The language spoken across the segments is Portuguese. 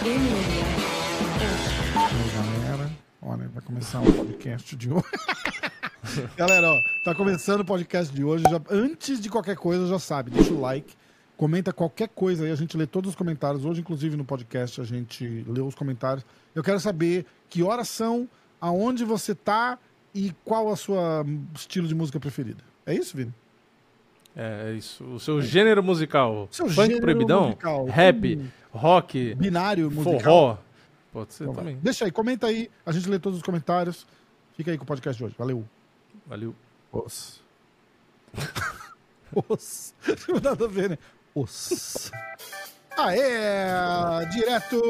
Oi, galera. Olha, vai começar o podcast de hoje. galera, ó, tá começando o podcast de hoje. Já, antes de qualquer coisa, já sabe, deixa o like, comenta qualquer coisa aí, a gente lê todos os comentários. Hoje, inclusive, no podcast, a gente leu os comentários. Eu quero saber que horas são, aonde você tá e qual a sua estilo de música preferida. É isso, Vini? É isso. O seu gênero musical. Seu Funk gênero proibidão? musical. Rap, Hum. Rock, Binário musical. forró. Pode ser Então vai. também. Deixa aí, comenta aí. A gente lê todos os comentários. Fica aí com o podcast de hoje. Valeu. Valeu. Os. Os. Não nada a ver, né? Os. Aê! Direto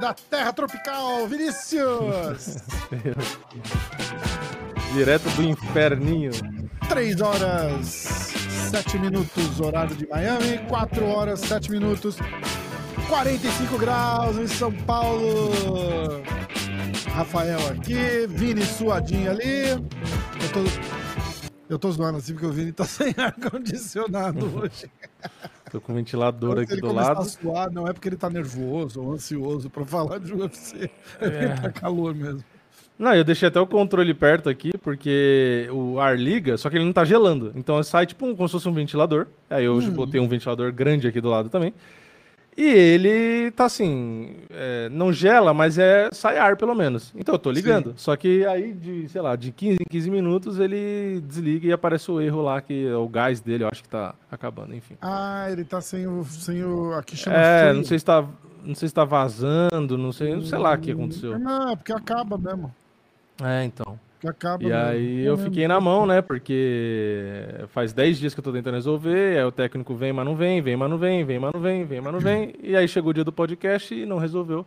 da Terra Tropical, Vinícius! Direto do inferninho. 3 horas 7 minutos, horário de Miami. 4 horas 7 minutos. 45 graus em São Paulo. Rafael aqui, Vini suadinho ali. Eu tô, eu tô zoando assim porque o Vini tá sem ar-condicionado hoje. Tô com o ventilador aqui ele do lado. a suar, não é porque ele tá nervoso ou ansioso pra falar de UFC. É porque É. tá calor mesmo. Não, eu deixei até o controle perto aqui, porque o ar liga, só que ele não tá gelando. Então sai tipo um, como se fosse um ventilador. Aí eu hoje Hum. botei um ventilador grande aqui do lado também. E ele tá assim, é, não gela, mas é sai ar pelo menos. Então eu tô ligando. Só que aí de, sei lá, de 15 em 15 minutos ele desliga e aparece o erro lá que é o gás dele, eu acho que tá acabando, enfim. Ah, ele tá sem o. Sem o aqui chama É, freio. não sei se tá, não sei se tá vazando, não sei, não sei lá o que aconteceu. Não, é porque acaba mesmo. É, então. Acaba E aí eu fiquei na mão, né? Porque faz 10 dias que eu tô tentando resolver, aí o técnico vem, mas não vem, vem, mas não vem, vem, mas não vem, vem, mas não vem. E aí chegou o dia do podcast e não resolveu.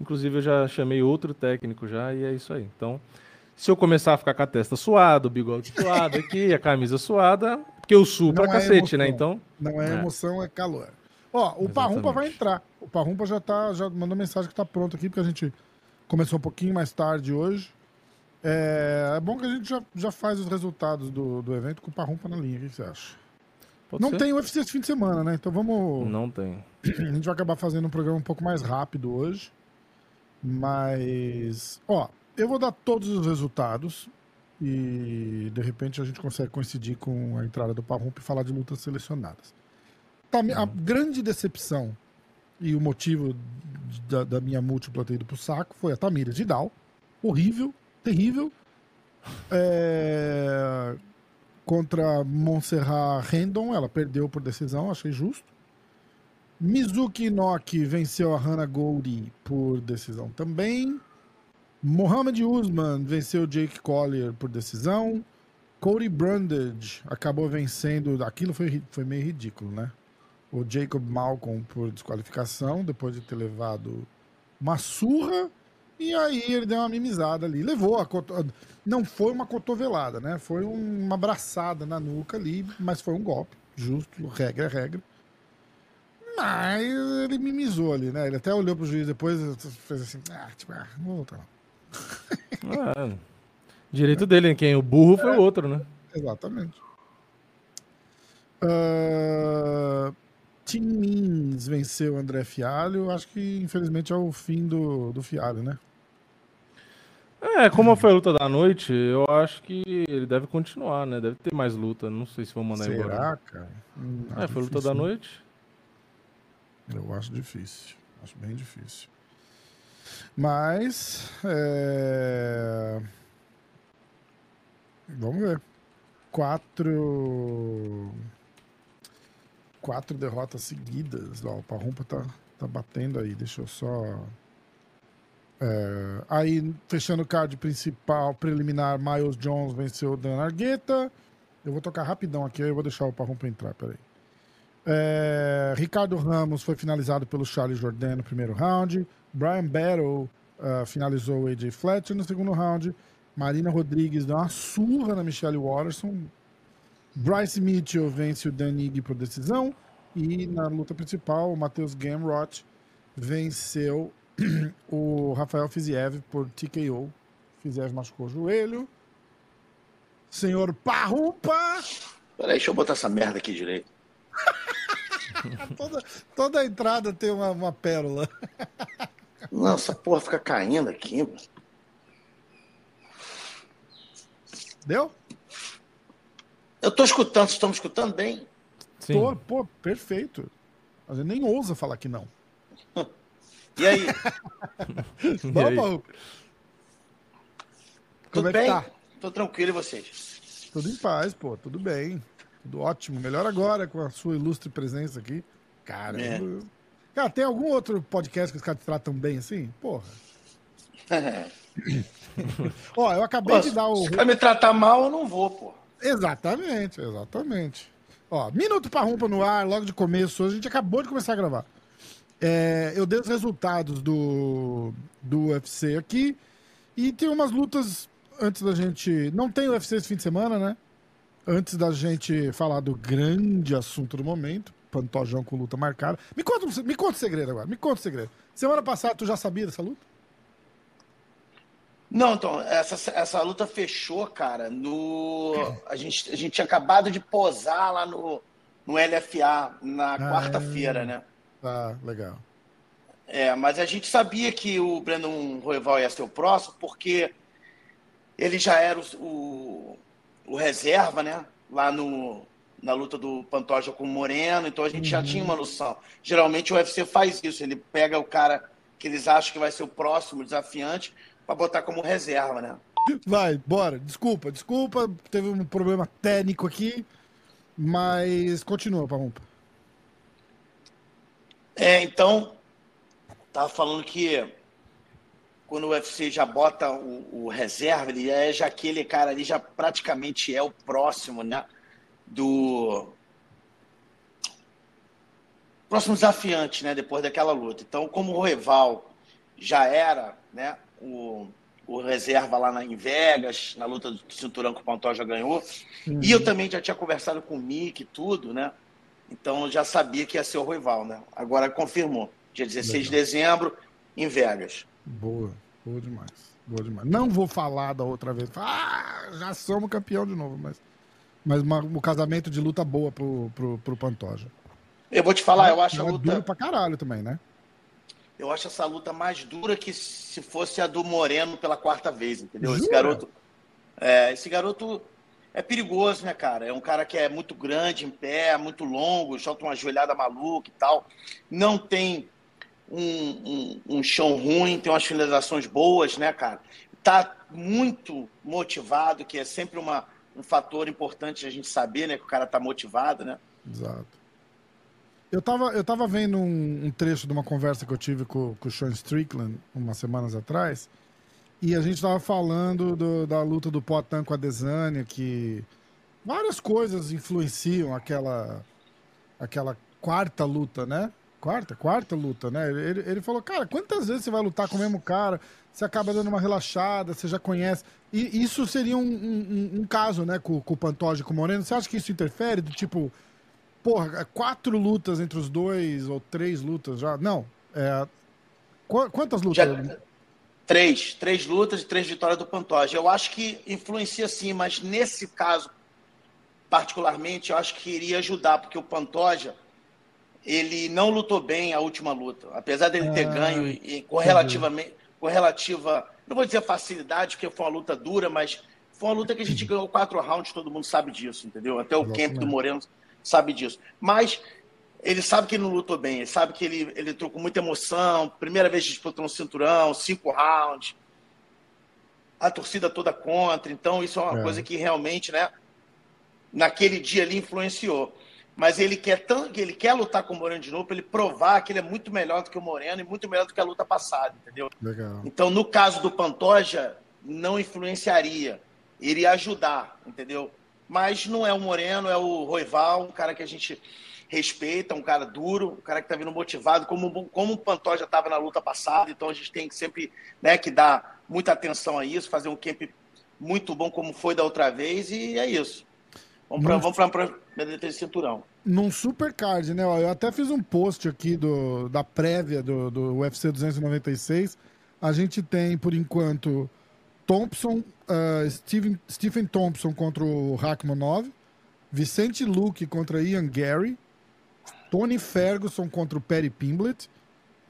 Inclusive eu já chamei outro técnico já e é isso aí. Então, se eu começar a ficar com a testa suada, o bigode suado aqui, a camisa suada, porque eu suo pra é cacete, né? emoção. Então, Não é, É. emoção, é calor. Ó, o Parrumpa Exatamente. vai entrar. O Parrumpa já tá, já mandou mensagem que tá pronto aqui, porque a gente começou um pouquinho mais tarde hoje. É, é bom que a gente já, já faz os resultados do, do evento com o Parrumpa na linha. O que você acha? pode Não ser? tem UFC esse fim de semana, né? Então vamos. Não tem. A gente vai acabar fazendo um programa um pouco mais rápido hoje. Mas, ó, eu vou dar todos os resultados e de repente a gente consegue coincidir com a entrada do Parrump e falar de lutas selecionadas. Tá, A grande decepção e o motivo da, da minha múltipla ter ido pro saco foi a Tamira Vidal. Horrível, terrível. É, Contra Montserrat Rendon, ela perdeu por decisão, achei justo. Mizuki Inoki venceu a Hannah Goldie por decisão também. Mohamed Usman venceu Jake Collier por decisão. Cody Brundage acabou vencendo. Aquilo foi, foi meio ridículo, né? O Jacob Malcolm por desqualificação, depois de ter levado uma surra. E aí ele deu uma mimizada ali. Levou a coto... Não foi uma cotovelada, né? Foi um- uma abraçada na nuca ali, mas foi um golpe. Justo, regra é regra. Mas ele mimizou ali, né? Ele até olhou pro juiz depois e fez assim, ah, tipo, ah, não vou voltar. Ah, direito dele, quem o burro foi o outro, né? Exatamente. Uh, Tim Means venceu o André Fialho. Acho que, infelizmente, é o fim do, do Fialho, né? É, como foi a luta da noite, eu acho que ele deve continuar, né? Deve ter mais luta. Não sei se vão mandar embora. Será, cara? Hum, É, foi a luta difícil, da né? noite. Eu acho difícil. Acho bem difícil. Mas. é, Vamos ver. Quatro. Quatro derrotas seguidas. Ó, o Parrumpa tá, tá batendo aí. Deixa eu só. É, Aí, fechando o card principal, preliminar, Miles Jones venceu o Dan Argueta. Eu vou tocar rapidão aqui, eu vou deixar o Parrumpa entrar, peraí. É, Ricardo Ramos foi finalizado pelo Charles Jordan no primeiro round. Brian Battle ah, finalizou o AJ Fletcher no segundo round. Marina Rodrigues deu uma surra na Michelle Watterson. Bryce Mitchell vence o Dan Ige por decisão. E na luta principal, o Matheus Gamrot venceu o Rafael Fiziev por TKO. Fiziev machucou o joelho. Senhor Parrupa! Peraí, deixa eu botar essa merda aqui direito. Toda, toda entrada tem uma, uma pérola. Não, essa porra fica caindo aqui. mano. Deu? Eu tô escutando, vocês estão me escutando bem? Sim. Pô, pô, perfeito. A gente nem ousa falar que não. E aí? E aí? Paulo. Tudo Como é que bem? tá? Tô tranquilo e vocês? Tudo em paz, pô. Tudo bem. Tudo ótimo. Melhor agora com a sua ilustre presença aqui. Caramba. É. Cara, tem algum outro podcast que os caras te tratam bem assim? Porra. Ó, eu acabei Pô, de dar o. Se vai me tratar mal, eu não vou, pô. Exatamente, exatamente. Ó, minuto pra rumpa no ar, logo de começo. Hoje a gente acabou de começar a gravar. É, eu dei os resultados do, do UFC aqui. E tem umas lutas antes da gente. Não tem UFC esse fim de semana, né? Antes da gente falar do grande assunto do momento. Pantojão com luta marcada. Me conta, me conta o segredo agora. Me conta o segredo. Semana passada tu já sabia dessa luta? Não, então, essa, essa luta fechou, cara, no. A gente, a gente tinha acabado de posar lá no, no LFA na Ah, quarta-feira, né? Tá, legal. É, mas a gente sabia que o Brandon Royval ia ser o próximo, porque ele já era o, o, o reserva, né? Lá no, na luta do Pantoja com o Moreno, então a gente já tinha uma noção. Geralmente o UFC faz isso, ele pega o cara que eles acham que vai ser o próximo desafiante para botar como reserva, né? Vai, bora. Desculpa, desculpa. Teve um problema técnico aqui. Mas continua, Parrumpa. É, então, tava falando que quando o UFC já bota o, o reserva, ele é já aquele cara ali já praticamente é o próximo, né? Do próximo desafiante, né? Depois daquela luta. Então, como o rival já era, né? O, o reserva lá na, em Vegas, na luta do cinturão que o Pantoja ganhou. E eu também já tinha conversado com o Mick e tudo, né? Então eu já sabia que ia ser o rival, né? Agora confirmou. Dia 16 de dezembro, em Vegas. Boa, boa demais. Boa demais. Não vou falar da outra vez. Ah, já somos campeão de novo, mas. Mas uma- um casamento de luta boa pro, pro, pro Pantoja. Eu vou te falar, eu acho a Ela é luta. duro pra caralho também, né? Eu acho essa luta mais dura que se fosse a do Moreno pela quarta vez, entendeu? Esse Jura? garoto. É, esse garoto é perigoso, né, cara? É um cara que é muito grande em pé, muito longo, solta uma joelhada maluca e tal. Não tem um, um, um chão ruim, tem umas finalizações boas, né, cara? Tá muito motivado, que é sempre uma, um fator importante a gente saber, né, que o cara tá motivado, né? Exato. Eu tava, eu tava vendo um, um trecho de uma conversa que eu tive com, com o Sean Strickland umas semanas atrás, e a gente tava falando do- da luta do Potan com a Desânia, que várias coisas influenciam aquela, aquela quarta luta, né? Quarta? Quarta luta, né? Ele, ele falou, cara, quantas vezes você vai lutar com o mesmo cara? Você acaba dando uma relaxada, você já conhece. E isso seria um, um- um- caso, né, com, com o Pantoja e com o Moreno. Você acha que isso interfere? Do tipo, porra, quatro lutas entre os dois, ou três lutas já? Não. É, qu- quantas lutas? Já- Três, três lutas e três vitórias do Pantoja. Eu acho que influencia sim, mas nesse caso, particularmente, eu acho que iria ajudar, porque o Pantoja, ele não lutou bem a última luta. Apesar dele ter Ah, ganho e com relativamente, com relativa, não vou dizer facilidade, porque foi uma luta dura, mas foi uma luta que a gente ganhou quatro rounds, todo mundo sabe disso, entendeu? Até o Exatamente. do Moreno sabe disso. Mas ele sabe que ele não lutou bem, ele sabe que ele, ele entrou com muita emoção, primeira vez disputando um cinturão, cinco rounds, a torcida toda contra, então isso é uma É. coisa que realmente, né, naquele dia ali influenciou. Mas ele quer tanto, ele quer lutar com o Moreno de novo para ele provar que ele é muito melhor do que o Moreno e muito melhor do que a luta passada, entendeu? Legal. Então, no caso do Pantoja, não influenciaria, iria ajudar, entendeu? Mas não é o Moreno, é o Roival, um cara que a gente respeita, um cara duro, um cara que está vindo motivado, como, como o Pantoja estava na luta passada, então a gente tem que sempre né, que dar muita atenção a isso, fazer um camp muito bom como foi da outra vez, e é isso. Vamos para vamos para desse cinturão. Num super card, né? Eu até fiz um post aqui do, da prévia do, do UFC 296. A gente tem, por enquanto, Thompson, ah, Steven, Stephen Thompson contra o Rachmanov, Vicente Luque contra Ian Gary, Tony Ferguson contra o Perry Pimblett,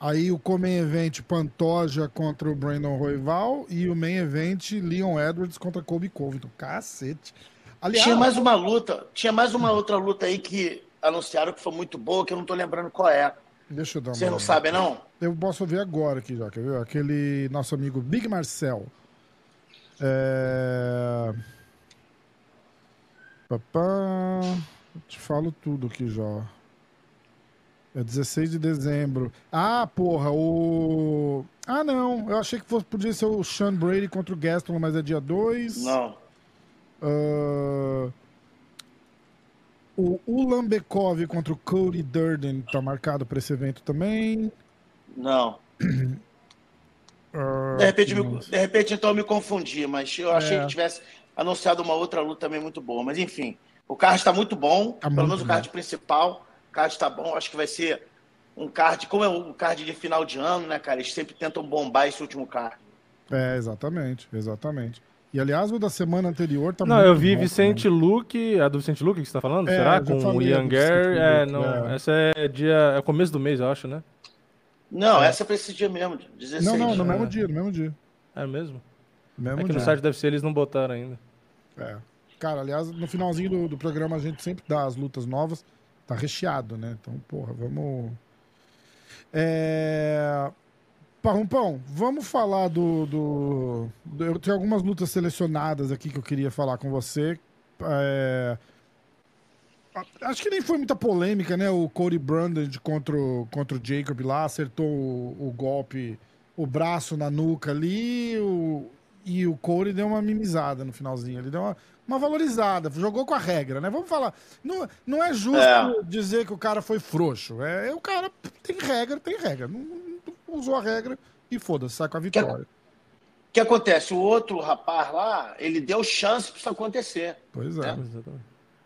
Aí o Comain Event Pantoja contra o Brandon Roival e o Main Event Leon Edwards contra Kobe Covington. Cacete. Aliás, tinha mais uma luta, tinha mais uma outra luta aí que anunciaram que foi muito boa, que eu não tô lembrando qual é. Deixa eu dar uma. Vocês não sabem, não? Eu posso ver agora aqui já, quer ver? Aquele nosso amigo Big Marcel. É... Papá. Te falo tudo aqui já. É 16 de dezembro. Ah, porra, o. Ah, não. Eu achei que fosse, podia ser o Sean Brady contra o Gaston, mas é dia 2. Não. Uh... O Ulan Bekov contra o Cody Durden tá marcado para esse evento também. Não. Uh, de, repente, me, de repente, então, eu me confundi, mas eu achei é. que tivesse anunciado uma outra luta também muito boa. Mas enfim, o card está muito bom, tá pelo menos o card principal. O card está bom, acho que vai ser um card, como é um card de final de ano, né, cara? Eles sempre tentam bombar esse último card. É, exatamente, exatamente. E aliás, o da semana anterior tá Não, eu vi bom, Vicente né? Luke, a do Vicente Luke que você tá falando? É, Será? Com o Ian Gare. É, não, é. essa é dia. É começo do mês, eu acho, né? Não, é. essa é pra esse dia mesmo, 16. Não, não, no mesmo dia, no mesmo dia. É mesmo? Mesmo é que dia. no site deve ser, eles não botaram ainda. É. Cara, aliás, no finalzinho do, do programa a gente sempre dá as lutas novas. Tá recheado, né? Então, porra, vamos. É. Parrumpão, vamos falar do, do, Eu tenho algumas lutas selecionadas aqui que eu queria falar com você. É, acho que nem foi muita polêmica, né? O Cody Brandon contra o, contra o Jacob lá, acertou o, o golpe, o braço na nuca ali, o, e o Cody deu uma mimizada no finalzinho. Ele deu uma, uma valorizada, jogou com a regra, né? Vamos falar. Não, não é justo é. dizer que o cara foi frouxo. É, o cara tem regra, tem regra. Não, usou a regra e foda-se, sai com a vitória. O que acontece? O outro rapaz lá, ele deu chance para isso acontecer. Pois é. Né?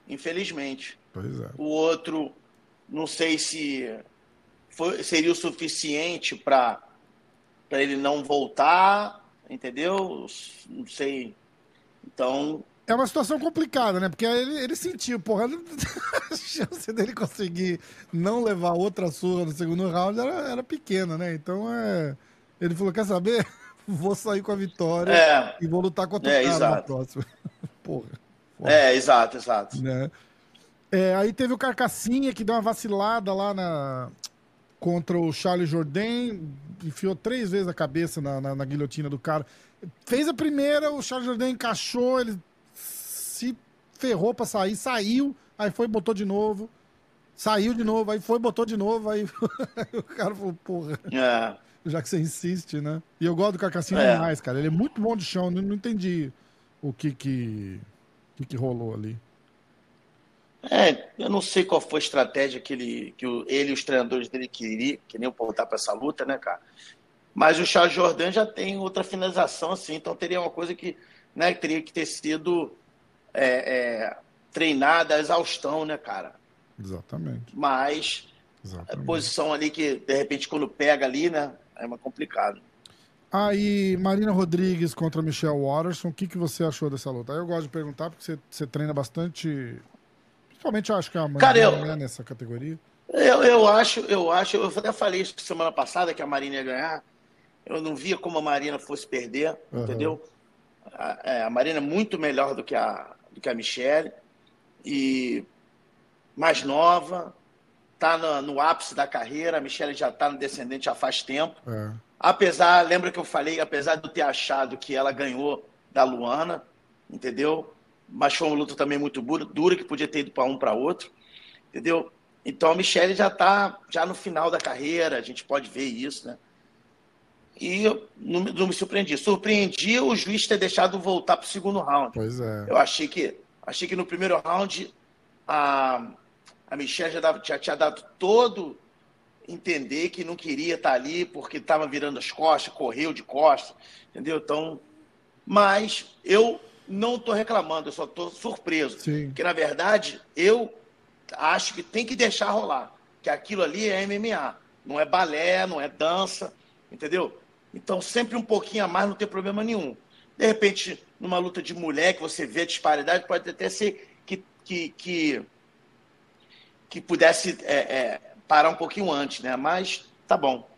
Infelizmente. Pois é. O outro, não sei se foi, seria o suficiente para ele não voltar, entendeu? Não sei. Então, é uma situação complicada, né? Porque ele, ele sentiu, porra, a chance dele conseguir não levar outra surra no segundo round era, era pequena, né? Então é. Ele falou: quer saber? Vou sair com a vitória é. e vou lutar contra o é, cara exato. na próxima. porra, porra. É, exato, exato. Né? É, aí teve o Carcassinha que deu uma vacilada lá na, contra o Charles Jourdain, enfiou três vezes a cabeça na, na, na guilhotina do cara. Fez a primeira, o Charles Jourdain encaixou, ele se ferrou pra sair, saiu, aí foi botou de novo, saiu de novo, aí foi botou de novo, aí o cara falou, porra. É. Já que você insiste, né? E eu gosto do Carcassinho é. demais, cara. Ele é muito bom de chão, não, não entendi o que que, que que rolou ali. É, eu não sei qual foi a estratégia que ele, que o, ele e os treinadores dele queriam, queriam voltar para essa luta, né, cara? Mas o Charles Jordan já tem outra finalização, assim, então teria uma coisa que, né, teria que ter sido é, é, treinada a exaustão, né, cara? Exatamente. Mas Exatamente. a posição ali que, de repente, quando pega ali, né, é mais complicado. Aí, Marina Rodrigues contra Michelle Watterson, o que, que você achou dessa luta? Aí eu gosto de perguntar, porque você, você treina bastante. Principalmente eu acho que é a Marina Cara, eu, né, nessa categoria. Eu, eu acho, eu acho, eu até falei isso semana passada que a Marina ia ganhar. Eu não via como a Marina fosse perder, uhum. entendeu? A, é, a Marina é muito melhor do que a, do que a Michelle, e mais nova, está no, no, ápice da carreira, a Michelle já está no descendente já faz tempo. É. Apesar, lembra que eu falei, apesar de eu ter achado que ela ganhou da Luana, entendeu? Mas foi uma luta também muito dura, que podia ter ido para um para outro, entendeu? Então a Michelle já está já no final da carreira, a gente pode ver isso, né? e não, não, me surpreendi. Surpreendi o juiz ter deixado voltar para o segundo round. Pois é. Eu achei que, achei que no primeiro round a, a Michelle já, dava, já tinha dado todo entender que não queria estar ali porque estava virando as costas, correu de costas, entendeu? Então, mas eu não estou reclamando, eu só estou surpreso. Sim. Porque, na verdade, eu acho que tem que deixar rolar. Que aquilo ali é MMA. Não é balé, não é dança, entendeu? Então, sempre um pouquinho a mais não tem problema nenhum. De repente, numa luta de mulher que você vê a disparidade, pode até ser que, que, que, que pudesse é, é, parar um pouquinho antes, né? Mas tá bom.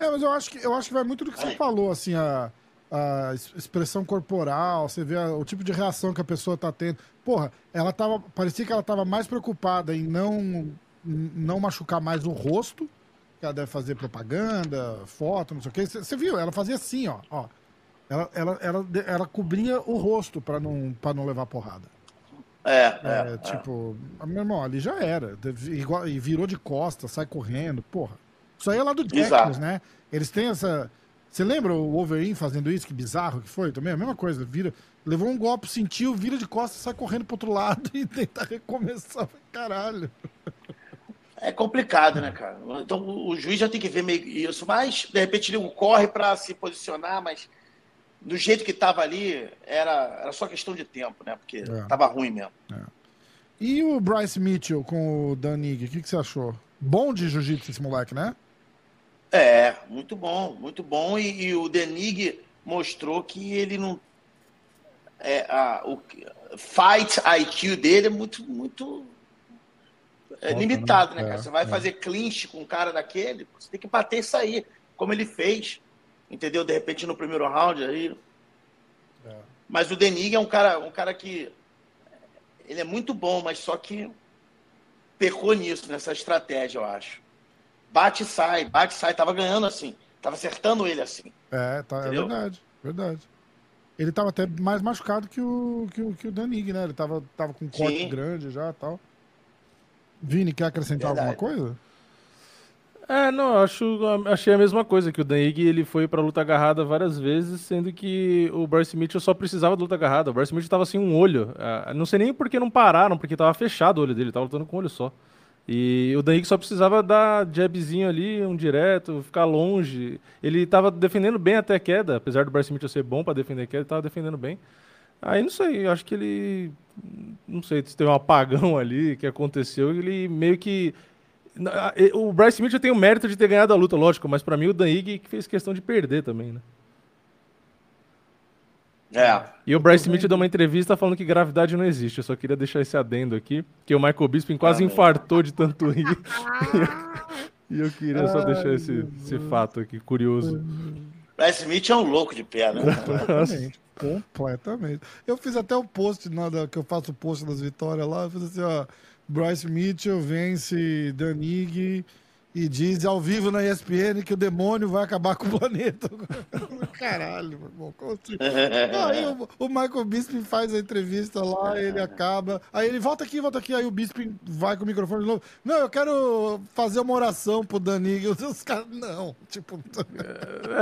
É, mas eu acho que, eu acho que vai muito do que você falou, assim, a, a expressão corporal, você vê a, o tipo de reação que a pessoa tá tendo. Porra, ela tava. Parecia que ela tava mais preocupada em não, não machucar mais o rosto, que ela deve fazer propaganda, foto, não sei o quê. Você viu? Ela fazia assim, ó. ó. Ela, ela, ela, ela cobria o rosto para não, pra não levar porrada. É, é, é tipo, é. meu irmão, ali já era. Igual, e virou de costas, sai correndo, porra. Isso aí é lá do Jackass, né? Eles têm essa. Você lembra o Wolverine fazendo isso? Que bizarro que foi também? A mesma coisa. Vira, levou um golpe, sentiu, vira de costas, sai correndo pro outro lado e tenta recomeçar. Caralho. É complicado, né, cara? Então o juiz já tem que ver meio isso, mas de repente ele corre para se posicionar, mas do jeito que estava ali, era, era só questão de tempo, né? Porque é. tava ruim mesmo. É. E o Bryce Mitchell com o Danig, o que, que você achou? Bom de jiu-jitsu esse moleque, né? É, muito bom, muito bom. E, e o Denig mostrou que ele não. É, a, o fight IQ dele é muito, muito é, limitado, né, cara? É, você vai é. fazer clinch com um cara daquele, você tem que bater isso aí, como ele fez, entendeu? De repente no primeiro round aí. É. Mas o Denig é um cara, um cara que ele é muito bom, mas só que pecou nisso, nessa estratégia, eu acho bate e sai, bate e sai. Tava ganhando assim. Tava acertando ele assim. É, tá, é verdade, verdade. Ele tava até mais machucado que o, que o, que o Danig, né? Ele tava, tava com um corte Sim. grande já e tal. Vini, quer acrescentar verdade. alguma coisa? É, não, acho, achei a mesma coisa, que o Danig ele foi pra luta agarrada várias vezes, sendo que o Bryce Mitchell só precisava de luta agarrada. O Bryce Mitchell tava sem um olho. Uh, não sei nem por que não pararam, porque tava fechado o olho dele, tava lutando com um olho só. E o Danik só precisava dar jabzinho ali, um direto, ficar longe. Ele estava defendendo bem até a queda, apesar do Bryce Mitchell ser bom para defender a queda, ele estava defendendo bem. Aí não sei, acho que ele. Não sei se teve um apagão ali que aconteceu, ele meio que. O Bryce Mitchell tem o mérito de ter ganhado a luta, lógico, mas para mim o Danig fez questão de perder também, né? É. E o Bryce Smith deu uma entrevista falando que gravidade não existe. Eu só queria deixar esse adendo aqui, que o Michael Bisping quase infartou de tanto rir. e eu queria só deixar esse, esse fato aqui, curioso. Bryce Smith é um louco de pé, né? Completamente. Completamente. Eu fiz até o post, nada, que eu faço o post das vitórias lá, eu fiz assim, ó, Bryce Mitchell vence Danig e diz ao vivo na ESPN que o demônio vai acabar com o planeta. Caralho, meu irmão, como assim? Aí o, o, Michael Bisping faz a entrevista lá, ele acaba. Aí ele volta aqui, volta aqui. Aí o Bisping vai com o microfone de novo. Não, eu quero fazer uma oração pro Danig. Os caras, não. Tipo.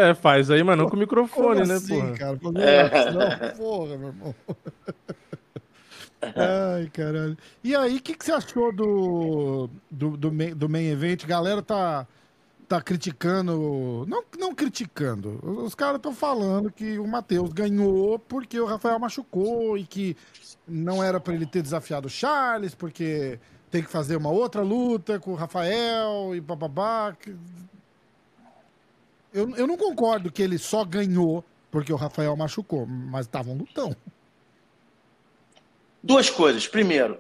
É, faz aí, mas não com o microfone, né, assim, porra? cara? Oração, porra, meu irmão. Ai, caralho. E aí, o que, que você achou do, do, do, main, do main event? Galera tá, tá criticando. Não, não criticando. Os caras estão falando que o Matheus ganhou porque o Rafael machucou e que não era para ele ter desafiado o Charles, porque tem que fazer uma outra luta com o Rafael e bababá. Eu, eu não concordo que ele só ganhou porque o Rafael machucou, mas tava um lutão. Duas coisas. Primeiro,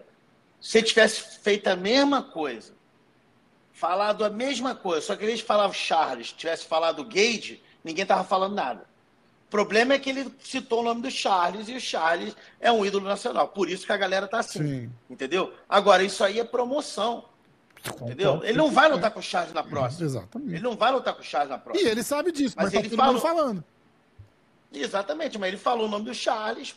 se tivesse feito a mesma coisa, falado a mesma coisa, só que eles falavam Charles, tivesse falado Gage, ninguém tava falando nada. O problema é que ele citou o nome do Charles e o Charles é um ídolo nacional. Por isso que a galera tá assim. Sim. Entendeu? Agora, isso aí é promoção. Entendeu? Ele não vai lutar com o Charles na próxima. Exatamente. Ele não vai lutar com o Charles na próxima. E ele sabe disso, mas, mas tá ele falou... falando. Exatamente, mas ele falou o nome do Charles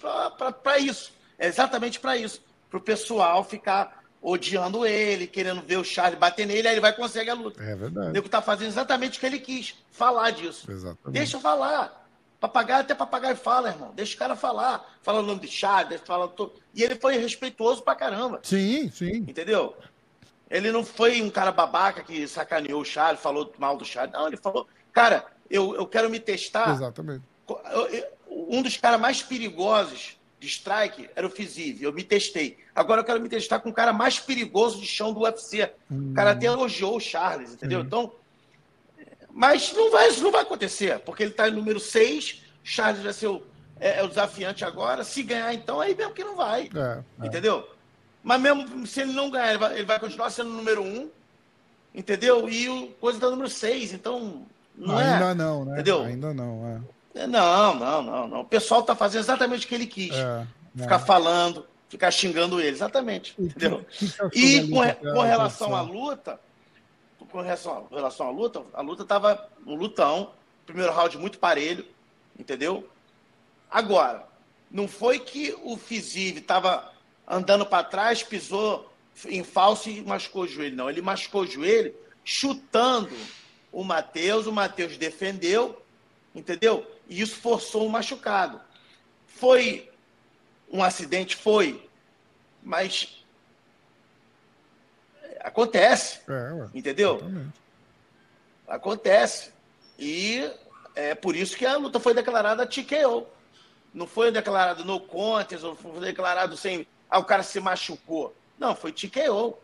para isso. É exatamente para isso. Para o pessoal ficar odiando ele, querendo ver o Charles bater nele, aí ele vai conseguir a luta. É verdade. O nego tá fazendo exatamente o que ele quis, falar disso. Exatamente. Deixa eu falar. Papagaio até papagaio fala, irmão. Deixa o cara falar. Fala o nome de Charles, fala todo. E ele foi respeitoso pra caramba. Sim, sim. Entendeu? Ele não foi um cara babaca que sacaneou o Charles, falou mal do Charles. Não, ele falou, cara, eu, eu quero me testar. Exatamente. Um dos caras mais perigosos de strike era o Fisive. Eu me testei. Agora eu quero me testar com o cara mais perigoso de chão do UFC. Hum. O cara até elogiou o Charles, entendeu? Hum. Então. Mas não vai, isso não vai acontecer, porque ele está em número 6, Charles vai ser o, é, é, o desafiante agora. Se ganhar, então, aí mesmo que não vai. É, é. entendeu? Mas mesmo se ele não ganhar, ele vai, ele vai continuar sendo o número 1, um, entendeu? E o coisa está número 6. Então, Não Ainda é? não, né? Entendeu? Ainda não, é. Não, não, não, não. O pessoal tá fazendo exatamente o que ele quis. É, é. Ficar falando, ficar xingando ele. Exatamente. E Entendeu? que- que que achou E com, re- com relação à luta, com relação, com relação à luta, a luta tava um lutão, primeiro round muito parelho, entendeu? Agora, não foi que o Fisive estava andando para trás, pisou em falso e machucou o joelho, não. Ele machucou o joelho chutando o Matheus, o Matheus defendeu, entendeu? E isso forçou um machucado. Foi um acidente? Foi. Mas acontece, É, entendeu? exatamente. Acontece. E é por isso que a luta foi declarada TKO. Não foi declarado no contest, ou foi declarado sem. Ah, o cara se machucou. Não, foi TKO.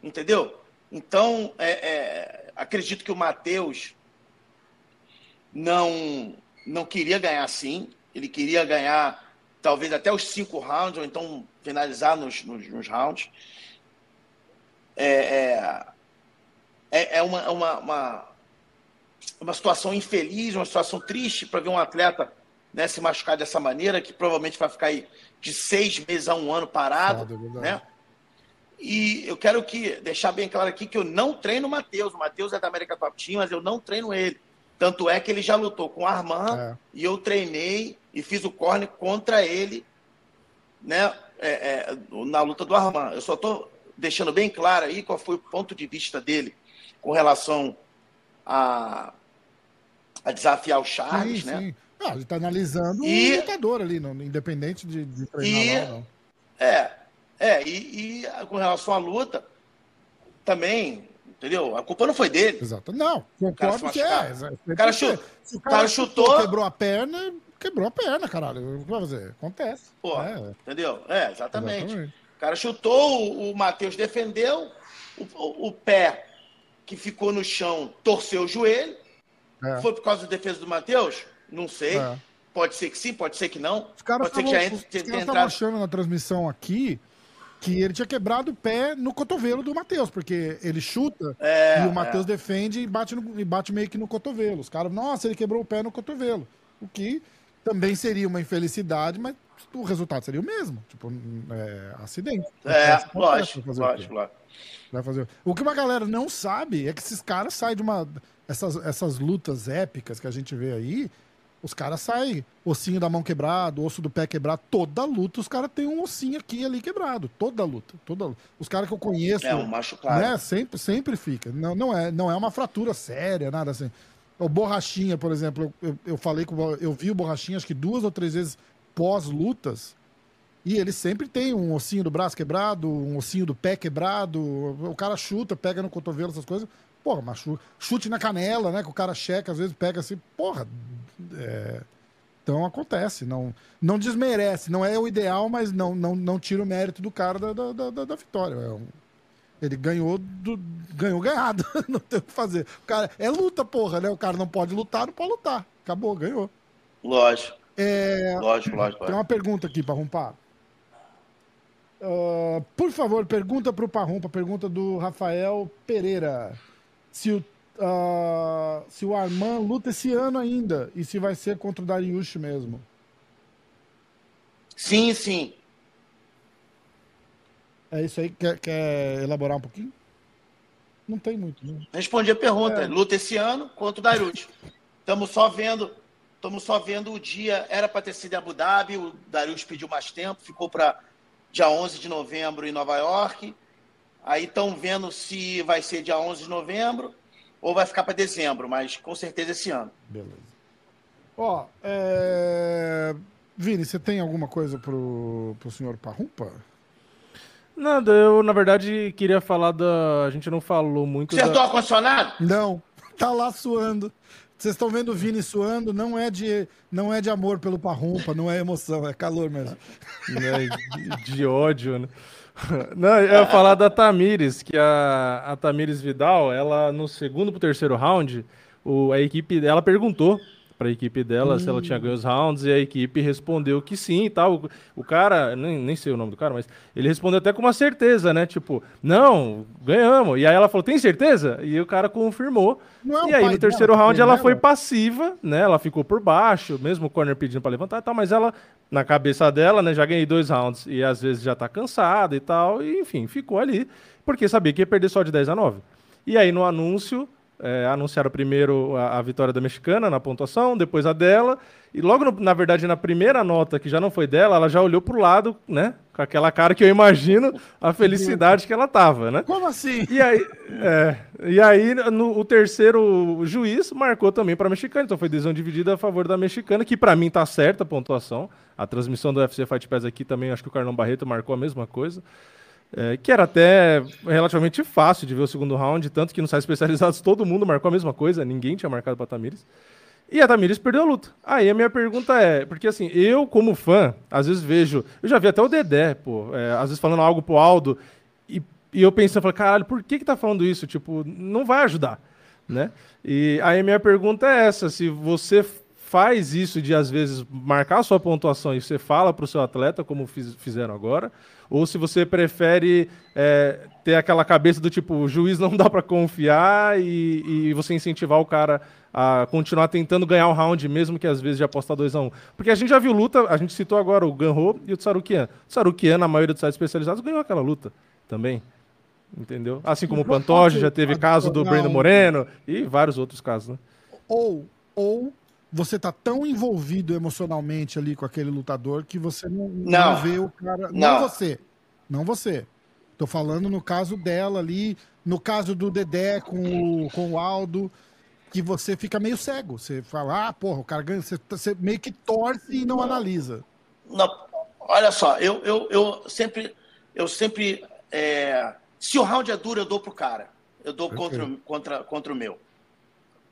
Entendeu? Então, é, é, acredito que o Matheus não, não queria ganhar sim. Ele queria ganhar talvez até os cinco rounds, ou então finalizar nos, nos, nos rounds. É, é, é, é uma, uma, uma, uma situação infeliz, uma situação triste para ver um atleta né, se machucar dessa maneira, que provavelmente vai ficar aí de seis meses a um ano parado. É né? E eu quero que deixar bem claro aqui que eu não treino o Matheus. O Matheus é da América Top Team, mas eu não treino ele. Tanto é que ele já lutou com o Armand É. e eu treinei e fiz o corner contra ele né, é, é, na luta do Armand. Eu só estou deixando bem claro aí qual foi o ponto de vista dele com relação a, a desafiar o Charles, sim, né? sim. Ah, ele tá analisando E- o lutador ali, não, independente de, de treinar E- lá ou não. É, é, e, e com relação à luta, também, entendeu? A culpa não foi dele. Exato. Não, concordo que é. O cara, chu- o cara chutou- chutou, quebrou a perna, quebrou a perna, caralho. O que vai fazer? Acontece. Pô, É, entendeu? É, exatamente. exatamente. O cara chutou, o, o Matheus defendeu, o, o- o pé que ficou no chão torceu o joelho. É. Foi por causa da defesa do Matheus? Não sei. É. Pode ser que sim, pode ser que não. Os caras estavam achando na transmissão aqui que ele tinha quebrado o pé no cotovelo do Matheus, porque ele chuta É, e o Matheus defende e bate, no- e bate meio que no cotovelo. Os caras, nossa, ele quebrou o pé no cotovelo. O que também seria uma infelicidade, mas o resultado seria o mesmo. Tipo, é, acidente. É, lógico, lógico, lógico. Vai fazer... O que uma galera não sabe é que esses caras saem de uma. Essas, essas lutas épicas que a gente vê aí, os caras saem, ossinho da mão quebrado, osso do pé quebrado. Toda luta, os caras têm um ossinho aqui ali quebrado. Toda luta. Toda luta. Os caras que eu conheço. É um machucado. né, sempre, sempre fica. Não, não, é, não é uma fratura séria, nada assim. O Borrachinha, por exemplo, eu, eu, eu falei com eu vi o Borrachinha acho que duas ou três vezes pós-lutas. E ele sempre tem um ossinho do braço quebrado, um ossinho do pé quebrado. O cara chuta, pega no cotovelo, essas coisas. Porra, mas chu- chute na canela, né? Que o cara checa, às vezes pega assim. Porra. É, Então acontece. Não, não desmerece. Não é o ideal, mas não, não, não tira o mérito do cara da, da, da- da- vitória. É um- ele ganhou do, ganhou ganhado. não tem o que fazer. O cara, é luta, porra, né? O cara não pode lutar, não pode lutar. Acabou, ganhou. Lógico. É, Lógico, lógico. tem uma pergunta aqui, Parrumpa. Ah, por favor, pergunta para o Parrumpa, pergunta do Rafael Pereira. Se o, ah, se o Arman luta esse ano ainda e se vai ser contra o Dariush mesmo. Sim, sim. É isso aí? Quer, quer elaborar um pouquinho? Não tem muito, né? Respondi a pergunta. É. Luta esse ano contra o Darius. Estamos só vendo. Estamos só vendo o dia. Era para ter sido em Abu Dhabi. O Darius pediu mais tempo. Ficou para dia 11 de novembro em Nova York. Aí estão vendo se vai ser dia 11 de novembro ou vai ficar para dezembro, mas com certeza esse ano. Beleza. Ó, é... Vini, você tem alguma coisa pro, pro senhor Parrumpa? Nada, eu na verdade queria falar da. A gente não falou muito Acertou da. o ar-condicionado? Não, tá lá suando. Vocês estão vendo o Vini suando, não é de, não é de amor pelo Parrumpa, não é emoção, é calor mesmo. né, de, de ódio, né? Não, eu ia falar da Tamires, que a, a Tamires Vidal, ela no segundo pro terceiro round, o, a equipe dela perguntou para a equipe dela hum. se ela tinha ganho os rounds, e a equipe respondeu que sim e tal. O, cara, nem, nem sei o nome do cara, mas ele respondeu até com uma certeza, né? Tipo, não, ganhamos. E aí ela falou, tem certeza? E o cara confirmou. É e aí no terceiro dela, round ela foi passiva, né? Ela ficou por baixo, mesmo o corner pedindo para levantar e tal, mas ela, na cabeça dela, né, já ganhei dois rounds e às vezes já tá cansada e tal, e enfim, ficou ali, porque sabia que ia perder só de 10 a 9. E aí no anúncio, é, anunciaram primeiro a, a, vitória da mexicana na pontuação, depois a dela, e logo, no, na verdade, na primeira nota, que já não foi dela, ela já olhou pro lado, né, com aquela cara que eu imagino a felicidade que ela tava, né? Como assim? E aí, é, e aí no, o terceiro juiz marcou também para a mexicana, então foi decisão dividida a favor da mexicana, que para mim tá certa a pontuação. A transmissão do UFC Fight Pass aqui também, acho que o Carlão Barreto marcou a mesma coisa. É, que era até relativamente fácil de ver o segundo round, tanto que nos sites especializados todo mundo marcou a mesma coisa, ninguém tinha marcado para Tamires. E a Tamires perdeu a luta. Aí a minha pergunta é, porque assim, eu como fã, às vezes vejo, eu já vi até o Dedé, pô, é, às vezes falando algo pro Aldo, e, e eu pensando, falei, caralho, por que que tá falando isso? Tipo, não vai ajudar, né? E aí a minha pergunta é essa, se você faz isso de às vezes marcar a sua pontuação e você fala para o seu atleta, como fiz, fizeram agora, ou se você prefere é, ter aquela cabeça do tipo, o juiz não dá para confiar e, e, você incentivar o cara a continuar tentando ganhar o round, mesmo que às vezes já apostar 2 a 1 um. Porque a gente já viu luta, a gente citou agora o Ganho e o Tsarukian. O Tsarukian, na maioria dos sites especializados, ganhou aquela luta também. Entendeu? Assim como o Pantoja, já teve caso do Breno Moreno e vários outros casos, né? Ou, ou você tá tão envolvido emocionalmente ali com aquele lutador que você não, não. não vê o cara. Não. não. você. Não você. Tô falando no caso dela ali, no caso do Dedé com o, com o Aldo, que você fica meio cego. Você fala, ah, porra, o cara ganha. Você, você meio que torce e não, não. analisa. Não, olha só, eu, eu, eu sempre. Eu sempre. É... Se o round é duro, eu dou pro cara. Eu dou contra, contra, contra o meu.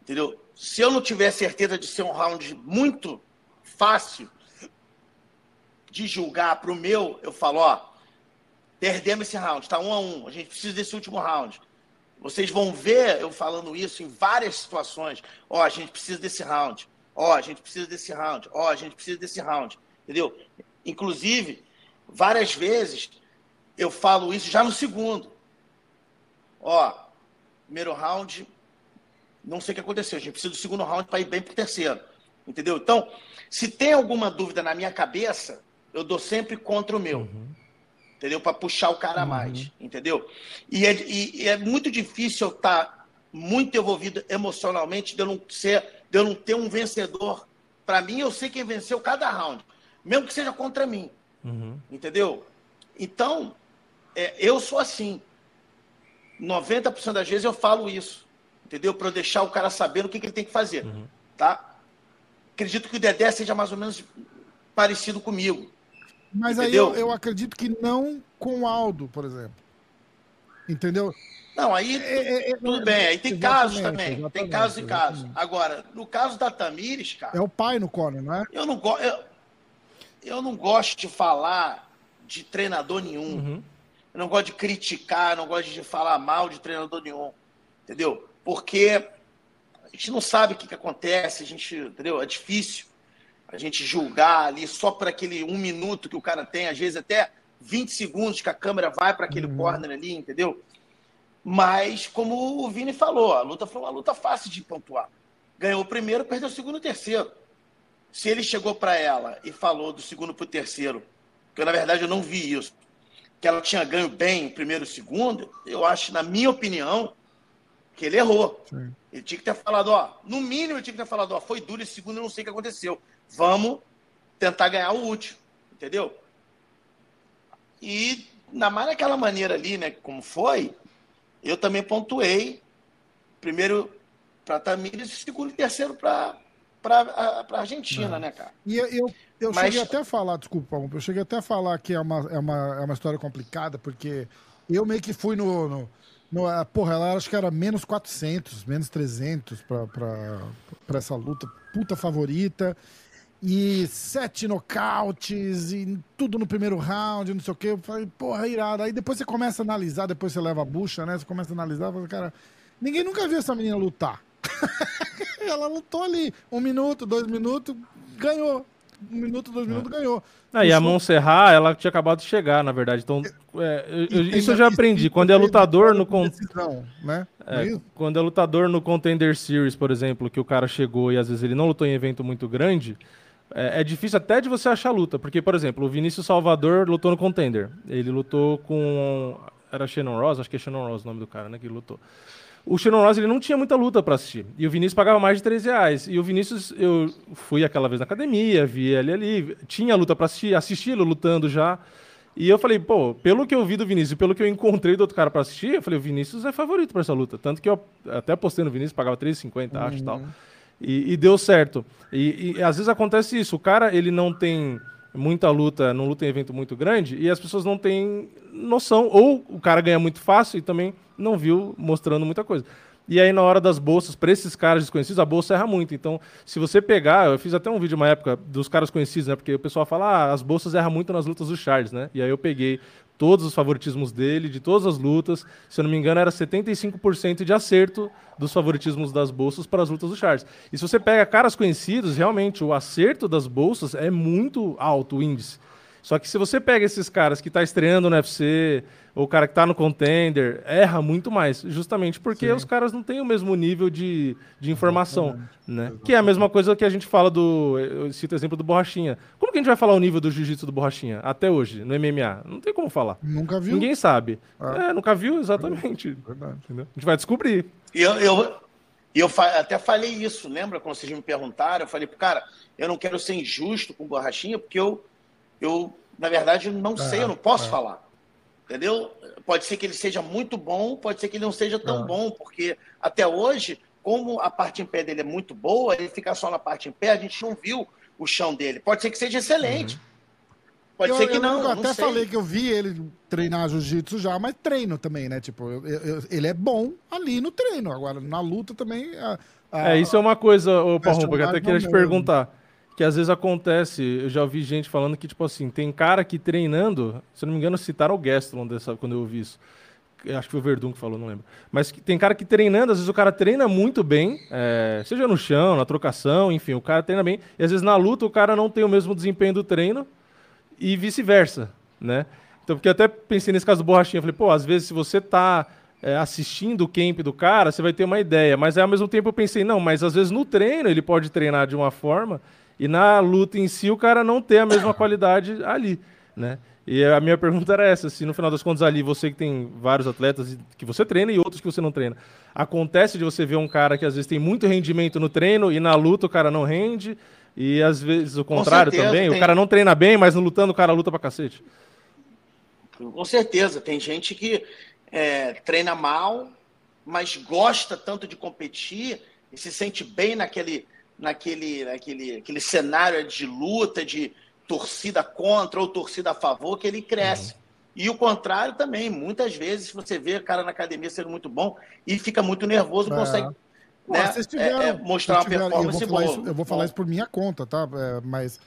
Entendeu? Se eu não tiver certeza de ser um round muito fácil de julgar para o meu, eu falo, ó, perdemos esse round, tá um a um, a gente precisa desse último round. Vocês vão ver eu falando isso em várias situações. Ó, a gente precisa desse round. Ó, a gente precisa desse round. Ó, a gente precisa desse round. Entendeu? Inclusive, várias vezes eu falo isso já no segundo. Ó, primeiro round, não sei o que aconteceu. A gente precisa do segundo round para ir bem para o terceiro. Entendeu? Então, se tem alguma dúvida na minha cabeça, eu dou sempre contra o meu. Uhum. Entendeu? Para puxar o cara uhum. mais. Entendeu? E é, e, e é, muito difícil eu estar tá muito envolvido emocionalmente de eu não, ser, de eu não ter um vencedor. Para mim, eu sei quem venceu cada round. Mesmo que seja contra mim. Uhum. Entendeu? Então, é, eu sou assim. 90% das vezes eu falo isso entendeu? Para eu deixar o cara sabendo o que, que ele tem que fazer, uhum. tá? Acredito que o Dedé seja mais ou menos parecido comigo. Mas entendeu? aí eu, eu, acredito que não com o Aldo, por exemplo. Entendeu? Não, aí é, é, é tudo bem. Aí tem casos também. Tem casos e casos. Agora, no caso da Tamires, cara. É o pai no corner, não é? Eu não, go eu, eu não gosto de falar de treinador nenhum. Uhum. Eu não gosto de criticar, não gosto de falar mal de treinador nenhum. Entendeu? Porque a gente não sabe o que, que acontece, a gente, entendeu? É difícil a gente julgar ali só por aquele um minuto que o cara tem, às vezes até 20 segundos que a câmera vai para aquele uhum. corner ali, entendeu? Mas, como o Vini falou, a luta foi uma luta fácil de pontuar. Ganhou o primeiro, perdeu o segundo e o terceiro. Se ele chegou para ela e falou do segundo para o terceiro, que eu, na verdade eu não vi isso, que ela tinha ganho bem o primeiro e o segundo, eu acho, na minha opinião, que ele errou. Sim. Ele tinha que ter falado, ó, no mínimo ele tinha que ter falado, ó, foi duro esse segundo, eu não sei o que aconteceu. Vamos tentar ganhar o último, entendeu? E na mais naquela maneira ali, né, como foi, eu também pontuei primeiro para Tamires e segundo e terceiro para para a Argentina, é. né, cara? E eu, eu Mas... cheguei até a falar, desculpa, eu cheguei até a falar que é uma, é uma, é uma história complicada, porque eu meio que fui no, no no, é, porra, ela acho que era menos 400, menos 300 pra, pra, pra essa luta. Puta favorita. E sete nocautes, e tudo no primeiro round, não sei o que. Eu falei, porra, irado. Aí depois você começa a analisar, depois você leva a bucha, né? Você começa a analisar, fala, cara, ninguém nunca viu essa menina lutar. ela lutou ali. Um minuto, dois minutos, ganhou. Um minuto, dois minutos, ganhou. Ah, e a Montserrat, ela tinha acabado de chegar, na verdade. Então, é, eu, isso eu já aprendi. Quando é lutador no. Con... Decisão, né? É, é quando é lutador no Contender Series, por exemplo, que o cara chegou e às vezes ele não lutou em evento muito grande, é, é, difícil até de você achar luta. Porque, por exemplo, o Vinícius Salvador lutou no Contender. Ele lutou com. Era Shannon Ross? Acho que é Shannon Ross o nome do cara, né? Que lutou. O Shannon Ross ele não tinha muita luta para assistir. E o Vinícius pagava mais de 13 reais. E o Vinícius, eu fui aquela vez na academia, vi ele ali, tinha luta para assistir, assisti-lo lutando já. E eu falei, pô, pelo que eu vi do Vinícius, pelo que eu encontrei do outro cara para assistir, eu falei, o Vinícius é favorito para essa luta. Tanto que eu até postei no Vinícius, pagava 3,50, uhum. acho e tal. E, e, deu certo. E, e, às vezes acontece isso. O cara, ele não tem muita luta, não luta em evento muito grande, e as pessoas não têm noção. Ou o cara ganha muito fácil e também não viu mostrando muita coisa. E aí, na hora das bolsas, para esses caras desconhecidos, a bolsa erra muito. Então, se você pegar, eu fiz até um vídeo uma época dos caras conhecidos, né? Porque o pessoal fala, ah, as bolsas erram muito nas lutas do Charles, né? E aí eu peguei todos os favoritismos dele, de todas as lutas. Se eu não me engano, era 75% de acerto dos favoritismos das bolsas para as lutas do Charles. E se você pega caras conhecidos, realmente o acerto das bolsas é muito alto o índice. Só que se você pega esses caras que está estreando no UFC, o cara que está no contender erra muito mais, justamente porque Sim. os caras não têm o mesmo nível de, de informação, Exatamente. né? Exatamente. Que é a mesma coisa que a gente fala do, eu cito o exemplo do Borrachinha. Como que a gente vai falar o nível do jiu-jitsu do Borrachinha até hoje, no MMA? Não tem como falar. Nunca viu? Ninguém sabe. Ah. É, nunca viu, exatamente. Verdade. Entendeu? A gente vai descobrir. E eu, eu, eu até falei isso, lembra quando vocês me perguntaram? Eu falei, cara, eu não quero ser injusto com o Borrachinha, porque eu, eu na verdade, não sei, eu não posso é. falar. Entendeu? Pode ser que ele seja muito bom, pode ser que ele não seja tão ah. bom, porque até hoje, como a parte em pé dele é muito boa, ele fica só na parte em pé, a gente não viu o chão dele. Pode ser que seja excelente. Uhum. Pode eu, ser que eu não. Eu até sei. falei que eu vi ele treinar jiu-jitsu já, mas treino também, né? Tipo, eu, ele é bom ali no treino. Agora, na luta também. A, a, é, isso é uma coisa, ô Parrumpa, que eu até queria te perguntar que às vezes acontece, eu já ouvi gente falando que, tipo assim, tem cara que treinando, se não me engano, citaram o Gastelum dessa, quando eu ouvi isso. Acho que foi o Verdun que falou, não lembro. Mas tem cara que treinando, às vezes o cara treina muito bem, é, seja no chão, na trocação, enfim, o cara treina bem, e às vezes na luta o cara não tem o mesmo desempenho do treino e vice-versa, né? Então, porque eu até pensei nesse caso do Borrachinha, falei, pô, às vezes se você tá é, assistindo o camp do cara, você vai ter uma ideia, mas aí, ao mesmo tempo eu pensei, não, mas às vezes no treino ele pode treinar de uma forma e na luta em si o cara não tem a mesma qualidade ali, né? E a minha pergunta era essa, se no final das contas ali, você que tem vários atletas que você treina e outros que você não treina, acontece de você ver um cara que às vezes tem muito rendimento no treino e na luta o cara não rende, e às vezes o contrário certeza, também, tem... o cara não treina bem, mas no lutando o cara luta pra cacete. Com certeza, tem gente que é, treina mal, mas gosta tanto de competir e se sente bem naquele naquele, naquele aquele cenário de luta, de torcida contra ou torcida a favor, que ele cresce. Uhum. E o contrário também. Muitas vezes você vê o cara na academia sendo muito bom e fica muito nervoso, é. consegue né, tiveram, é, é, mostrar uma tiveram, performance eu boa. Isso, eu vou falar isso por minha conta, tá? É, mas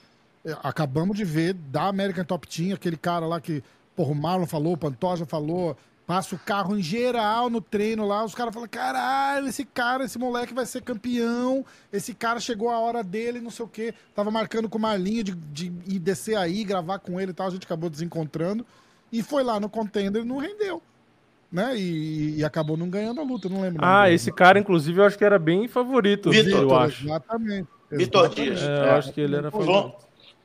é, acabamos de ver da American Top Team, aquele cara lá que, porra, o Marlon falou, o Pantoja falou, Passa o carro em geral no treino lá, os caras falam: caralho, esse cara, esse moleque vai ser campeão. Esse cara chegou a hora dele, não sei o quê. Tava marcando com o Marlinho de, de ir descer aí, gravar com ele e tal. A gente acabou desencontrando. E foi lá no contender e não rendeu. Né? E, e, acabou não ganhando a luta, não lembro. Ah, esse cara, inclusive, eu acho que era bem favorito. Vitor, eu acho. Exatamente. Vitor Dias. É, eu é. acho que ele era favorito.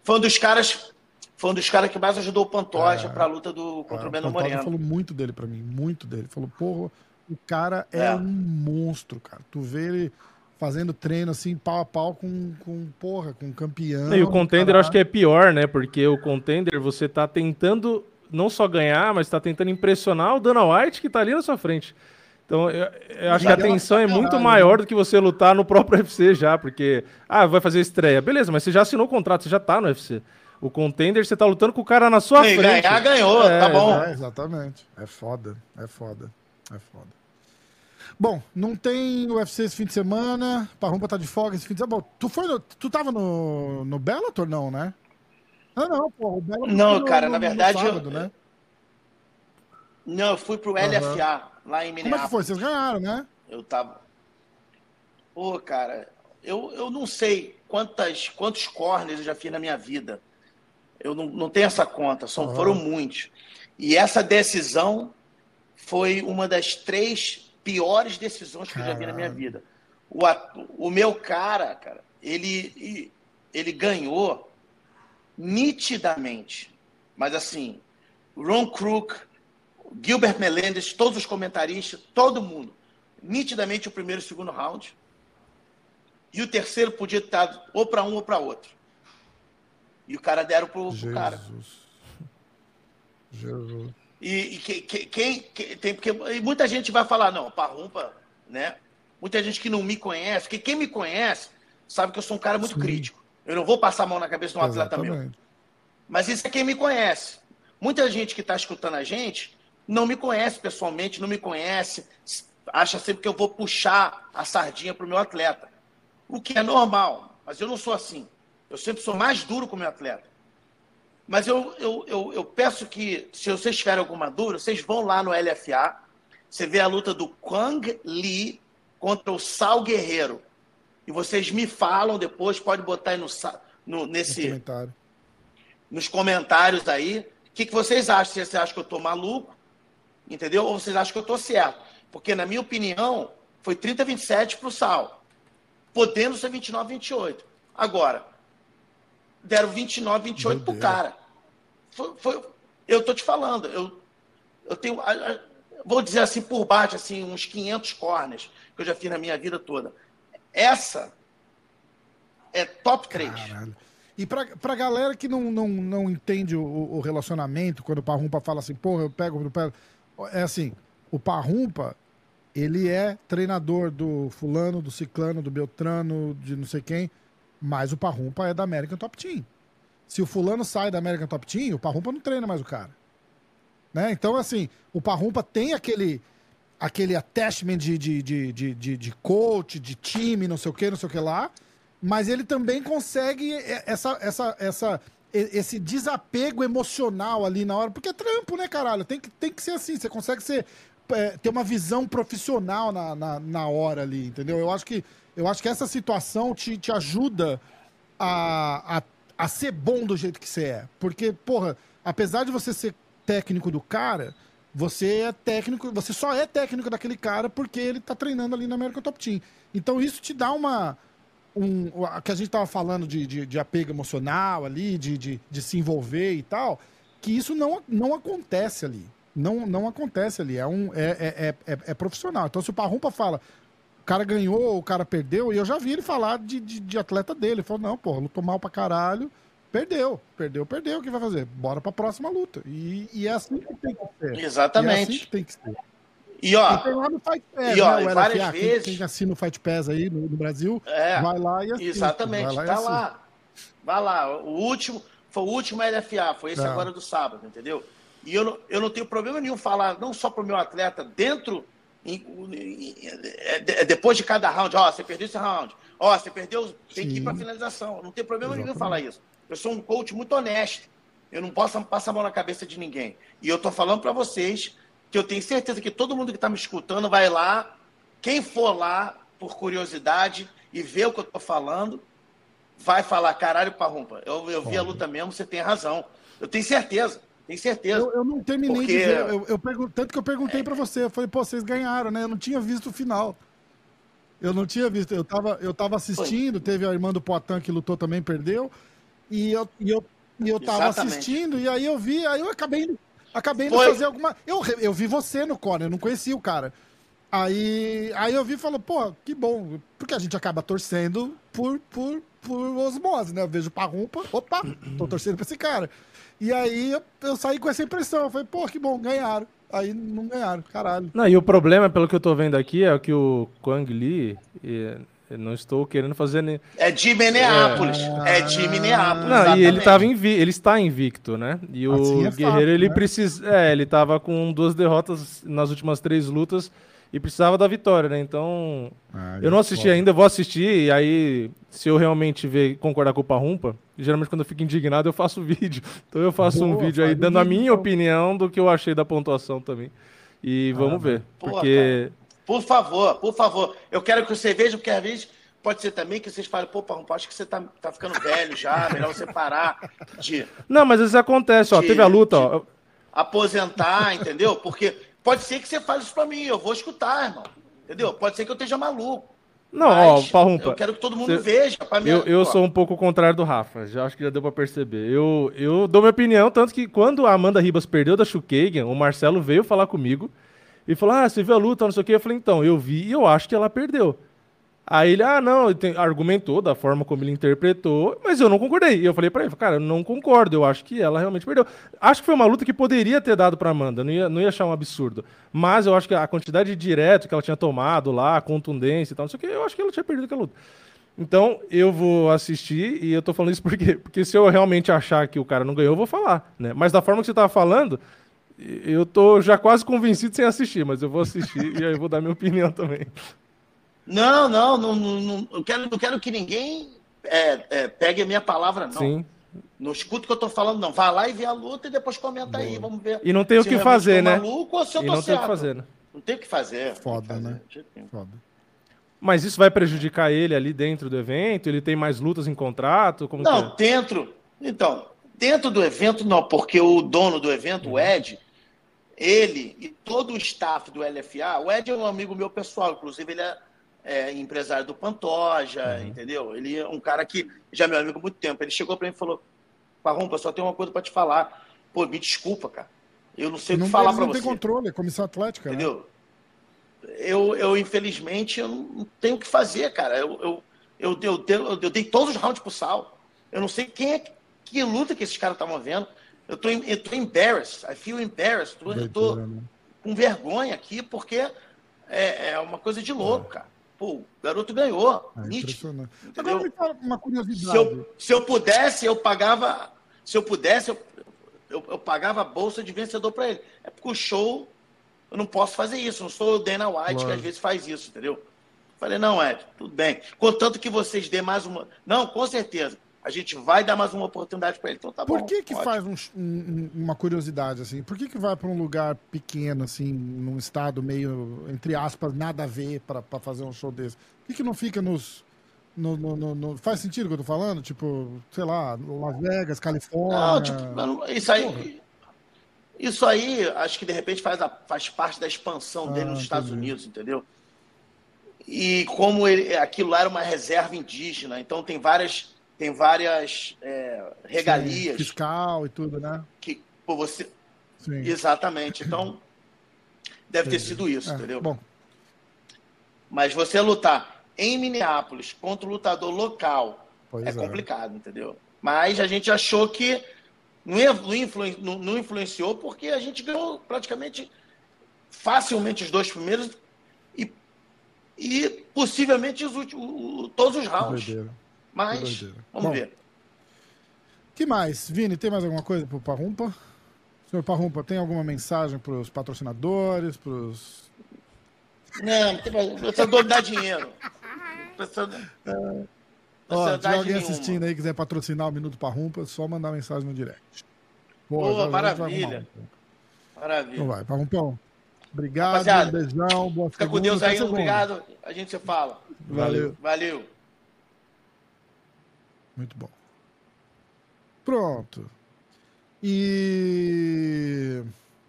Foi um dos caras foi um dos caras que mais ajudou o Pantoja é, para a luta do, contra é, o Beno Moreno. falou muito dele para mim, muito dele. Falou, porra, o cara é, é, um monstro, cara. Tu vê ele fazendo treino assim, pau a pau com, com porra, com campeão. E o contender eu acho que é pior, né? Porque o contender você tá tentando não só ganhar, mas tá tentando impressionar o Dana White que tá ali na sua frente. Então, eu, eu acho que a tensão é muito maior do que você lutar no próprio UFC já, porque, ah, vai fazer estreia. Beleza, mas você já assinou o contrato, você já tá no UFC. O contender, você tá lutando com o cara na sua Sim, frente. Ganhar, ganhou, tá é, tá bom. É, exatamente. É foda, é foda, é foda. Bom, não tem UFC esse fim de semana. Parrumpa tá de folga esse fim de semana. Bom, tu, foi no, tu tava no, no Bellator, não, né? Ah, não, pô. O Bellator não, cara, no, na verdade. Sábado, eu... né? Não, eu fui pro LFA, uhum. lá em Minneapolis. Como é que foi? Vocês ganharam, né? Eu tava. Pô, cara, eu, eu não sei quantas, quantos corners eu já fiz na minha vida. Eu não, não tenho essa conta, são, foram muitos. E essa decisão foi uma das três piores decisões que Caramba. eu já vi na minha vida. O, o meu cara, cara, ele, ele ganhou nitidamente. Mas assim, Ron Crook, Gilbert Melendez, todos os comentaristas, todo mundo. Nitidamente o primeiro e o segundo round. E o terceiro podia estar ou para um ou para outro. E o cara deram pro, pro cara. Jesus. E, e que, que, quem, que, tem porque e muita gente vai falar não, parrumpa, né? Muita gente que não me conhece, porque quem me conhece sabe que eu sou um cara muito Sim. crítico. Eu não vou passar a mão na cabeça de um atleta meu. Mas isso é quem me conhece. Muita gente que está escutando a gente não me conhece pessoalmente, não me conhece, acha sempre que eu vou puxar a sardinha para o meu atleta. O que é normal, mas eu não sou assim. Eu sempre sou mais duro com o meu atleta. Mas eu, eu, eu, eu peço que, se vocês tiverem alguma dúvida, vocês vão lá no LFA, você vê a luta do Quang Li contra o Sal Guerreiro. E vocês me falam depois, pode botar aí no, no nesse, no comentário. nos comentários aí, o que, que vocês acham? Se vocês acham que eu estou maluco, entendeu? Ou vocês acham que eu estou certo? Porque, na minha opinião, foi 30-27 para o Sal, podendo ser 29-28. Agora, deram 29-28 para o cara. Foi, foi, eu estou te falando, eu, eu tenho, vou dizer assim, por baixo, assim, uns 500 corners que eu já fiz na minha vida toda. Essa é top 3. Caralho. E pra, pra galera que não, não, não entende o, o relacionamento, quando o Parrumpa fala assim, porra, eu pego, eu pego. É assim, o Parrumpa, ele é treinador do fulano, do ciclano, do Beltrano, de não sei quem, mas o Parrumpa é da American Top Team. Se o fulano sai da American Top Team, o Parrumpa não treina mais o cara. Né? Então, assim, o Parrumpa tem aquele aquele attachment de, de, de, de, de, coach, de time, não sei o que, não sei o que lá, mas ele também consegue essa, essa, essa, esse desapego emocional ali na hora, porque é trampo, né, caralho? Tem que, tem que ser assim, você consegue ser, é, ter uma visão profissional na, na, na, hora ali, entendeu? Eu acho que, eu acho que essa situação te, te ajuda a, a, a ser bom do jeito que você é. Porque, porra, apesar de você ser técnico do cara, você é técnico, você só é técnico daquele cara porque ele tá treinando ali na American Top Team. Então isso te dá uma. Um, que a gente tava falando de, de, de apego emocional ali, de, de, de, se envolver e tal, que isso não, não acontece ali. Não, não acontece ali. É, um, é, é, é, é profissional. Então, se o Parrumpa fala, o cara ganhou, o cara perdeu, e eu já vi ele falar de, de, de atleta dele. Ele falou, não, pô, lutou mal pra caralho Perdeu, perdeu, perdeu. O que vai fazer? Bora pra próxima luta. E, e é assim que tem que ser. Exatamente. E é assim que tem que ser. E ó, e tem lá no Fight Pass, e, ó, né, várias LFA, vezes. Quem, quem assina o Fight Pass aí no, no Brasil, é, vai lá e assina. Exatamente, lá tá lá. Vai lá. O último, foi o último LFA, foi esse é. agora do sábado, entendeu? E eu não, eu não tenho problema nenhum falar, não só pro meu atleta, dentro, em, em, em, depois de cada round, ó, você perdeu esse round, ó, você perdeu, tem Sim. que ir pra finalização. Não tem problema Exatamente. nenhum falar isso. Eu sou um coach muito honesto. Eu não posso passar a mão na cabeça de ninguém. E eu estou falando para vocês que eu tenho certeza que todo mundo que está me escutando vai lá. Quem for lá por curiosidade e ver o que eu estou falando, vai falar, caralho, Parrumpa, eu, eu vi a luta mesmo, você tem razão. Eu tenho certeza, tenho certeza. Eu, eu não terminei porque... de ver, eu, eu tanto que eu perguntei é... para você, eu falei, pô, vocês ganharam, né? Eu não tinha visto o final. Eu não tinha visto, eu tava, eu tava assistindo, Foi. teve a irmã do Poitin que lutou também, perdeu. E eu, e eu, e eu tava Exatamente. assistindo, e aí eu vi, aí eu acabei, acabei de fazer alguma. Eu, eu vi você no corner, eu não conhecia o cara. Aí, aí eu vi e falei, pô, que bom, porque a gente acaba torcendo por, por, por osmose, né? Eu vejo Parrumpa, opa, tô torcendo pra esse cara. E aí eu, eu saí com essa impressão, eu falei, pô, que bom, ganharam. Aí não ganharam, caralho. Não, e o problema, pelo que eu tô vendo aqui, é que o Quang Li, eu não estou querendo fazer. Ne... É de Minneapolis. É, é de Minneapolis. Não, e ele, tava invi... ele está invicto, né? E o assim é Guerreiro, fácil, ele né? precisa. É, ele estava com duas derrotas nas últimas três lutas e precisava da vitória, né? Então. Ah, eu não assisti ainda, vou assistir, e aí, se eu realmente ver concordar com o Parrumpa, geralmente quando eu fico indignado, eu faço vídeo. Então eu faço Boa, um vídeo aí dando a minha opinião do que eu achei da pontuação também. E vamos ah, ver. Porque. Por favor, por favor. Eu quero que você veja, porque às vezes pode ser também que vocês falem, pô, Parrumpa, acho que você tá, tá ficando velho já, melhor você parar de. Não, mas isso acontece, ó. de- Teve a luta, de ó. Aposentar, entendeu? Porque pode ser que você fale isso pra mim, eu vou escutar, irmão. Entendeu? Pode ser que eu esteja maluco. Não, ó, Parrumpa. Eu quero que todo mundo Cê- veja. Pra mim, Eu, eu sou um pouco o contrário do Rafa, já acho que já deu pra perceber. Eu, eu dou minha opinião, tanto que quando a Amanda Ribas perdeu da Shukagan, o Marcelo veio falar comigo e falou: Ah, você viu a luta, não sei o que. Eu falei: Então, eu vi e eu acho que ela perdeu. Aí ele, ah, não, ele argumentou da forma como ele interpretou, mas eu não concordei. E eu falei pra ele, cara, eu não concordo, eu acho que ela realmente perdeu. Acho que foi uma luta que poderia ter dado pra Amanda, não ia, não ia achar um absurdo. Mas eu acho que a quantidade de direto que ela tinha tomado lá, a contundência e tal, não sei o que, eu acho que ela tinha perdido aquela luta. Então, eu vou assistir e eu tô falando isso por quê? Porque se eu realmente achar que o cara não ganhou, eu vou falar, né? Mas da forma que você tava falando, eu tô já quase convencido sem assistir, mas eu vou assistir e aí eu vou dar minha opinião também. Não, não, não, não, não, eu quero, não quero que ninguém é, é, pegue a minha palavra, não. Sim. Não escuta o que eu tô falando, não. Vai lá e vê a luta e depois comenta aí, vamos ver. E não tem o que fazer, né? maluco ou se eu E tô não tem o certo. que fazer, né? Não tem o que fazer. Foda, não tem o que né? fazer, nenhum. Foda. Mas isso vai prejudicar ele ali dentro do evento? Ele tem mais lutas em contrato? Como que Não, é? dentro. Então, dentro do evento, não, porque o dono do evento, o Ed, ele e todo o staff do LFA, o Ed é um amigo meu pessoal, inclusive ele é, é empresário do Pantoja, entendeu? Ele é um cara que já é meu amigo há muito tempo. Ele chegou pra mim e falou: Parrumpa, só tem uma coisa pra te falar. Pô, me desculpa, cara. Eu não sei o que falar eles pra não você. tem controle, é comissão atlética, né? Entendeu? Eu, eu, infelizmente, eu não tenho o que fazer, cara. Eu, eu, eu, eu, eu, eu dei todos os rounds pro Sal. Eu não sei quem é que, luta que esses caras estavam vendo. Eu tô, em- eu tô embarrassed. I feel embarrassed. Tô- Eu tô né? com vergonha aqui, porque é, é uma coisa de louco, cara. Pô, o garoto ganhou. É nítido. impressionante. Entendeu? Agora me fala uma curiosidade. Se eu, se eu pudesse, eu pagava. Se eu pudesse, eu, eu, eu pagava a bolsa de vencedor para ele. É porque o show, eu não posso fazer isso. Não sou o Dana White, que Lógico. às vezes faz isso, entendeu? Falei, não, Ed, tudo bem. Contanto que vocês dêem mais uma. Não, com certeza. A gente vai dar mais uma oportunidade para ele. Então tá Por bom. que que ótimo. faz um- um- uma curiosidade assim? Por que que vai para um lugar pequeno assim, num estado meio entre aspas nada a ver para fazer um show desse? Por que que não fica nos no, no- no- faz sentido o que eu tô falando? Tipo, sei lá, Las Vegas, Califórnia. Não, tipo, isso aí. Isso aí, acho que de repente faz, a- faz parte da expansão dele Ah, nos Estados entendi. Unidos, entendeu? E como ele, aquilo lá era uma reserva indígena, então tem várias, tem várias é, regalias Sim, fiscal e tudo, né? que pô, você. Sim. Exatamente. Então, deve ter sido isso, É, entendeu? Bom, Mas você lutar em Minneapolis contra o lutador local pois é é. complicado, entendeu? Mas a gente achou que não, não influen- não- não influenciou porque a gente ganhou praticamente facilmente os dois primeiros e, e possivelmente os últimos, todos os rounds. Mas vamos Bom, ver. que mais? Vini, tem mais alguma coisa pro Parrumpa? Senhor Parrumpa, tem alguma mensagem para os patrocinadores, para os Não, do- dar dinheiro. Precisa, não Ó, se alguém nenhuma. assistindo aí quiser patrocinar o Minuto Parrumpa, é só mandar mensagem no direct. Pô, já- já a gente vai maravilha. Maravilha. Então vai, Parrumpão. Obrigado, Rapaziada, um beijão, boa Fica com segunda, Deus até aí, obrigado. A gente se fala. Valeu. Valeu. Muito bom. Pronto. E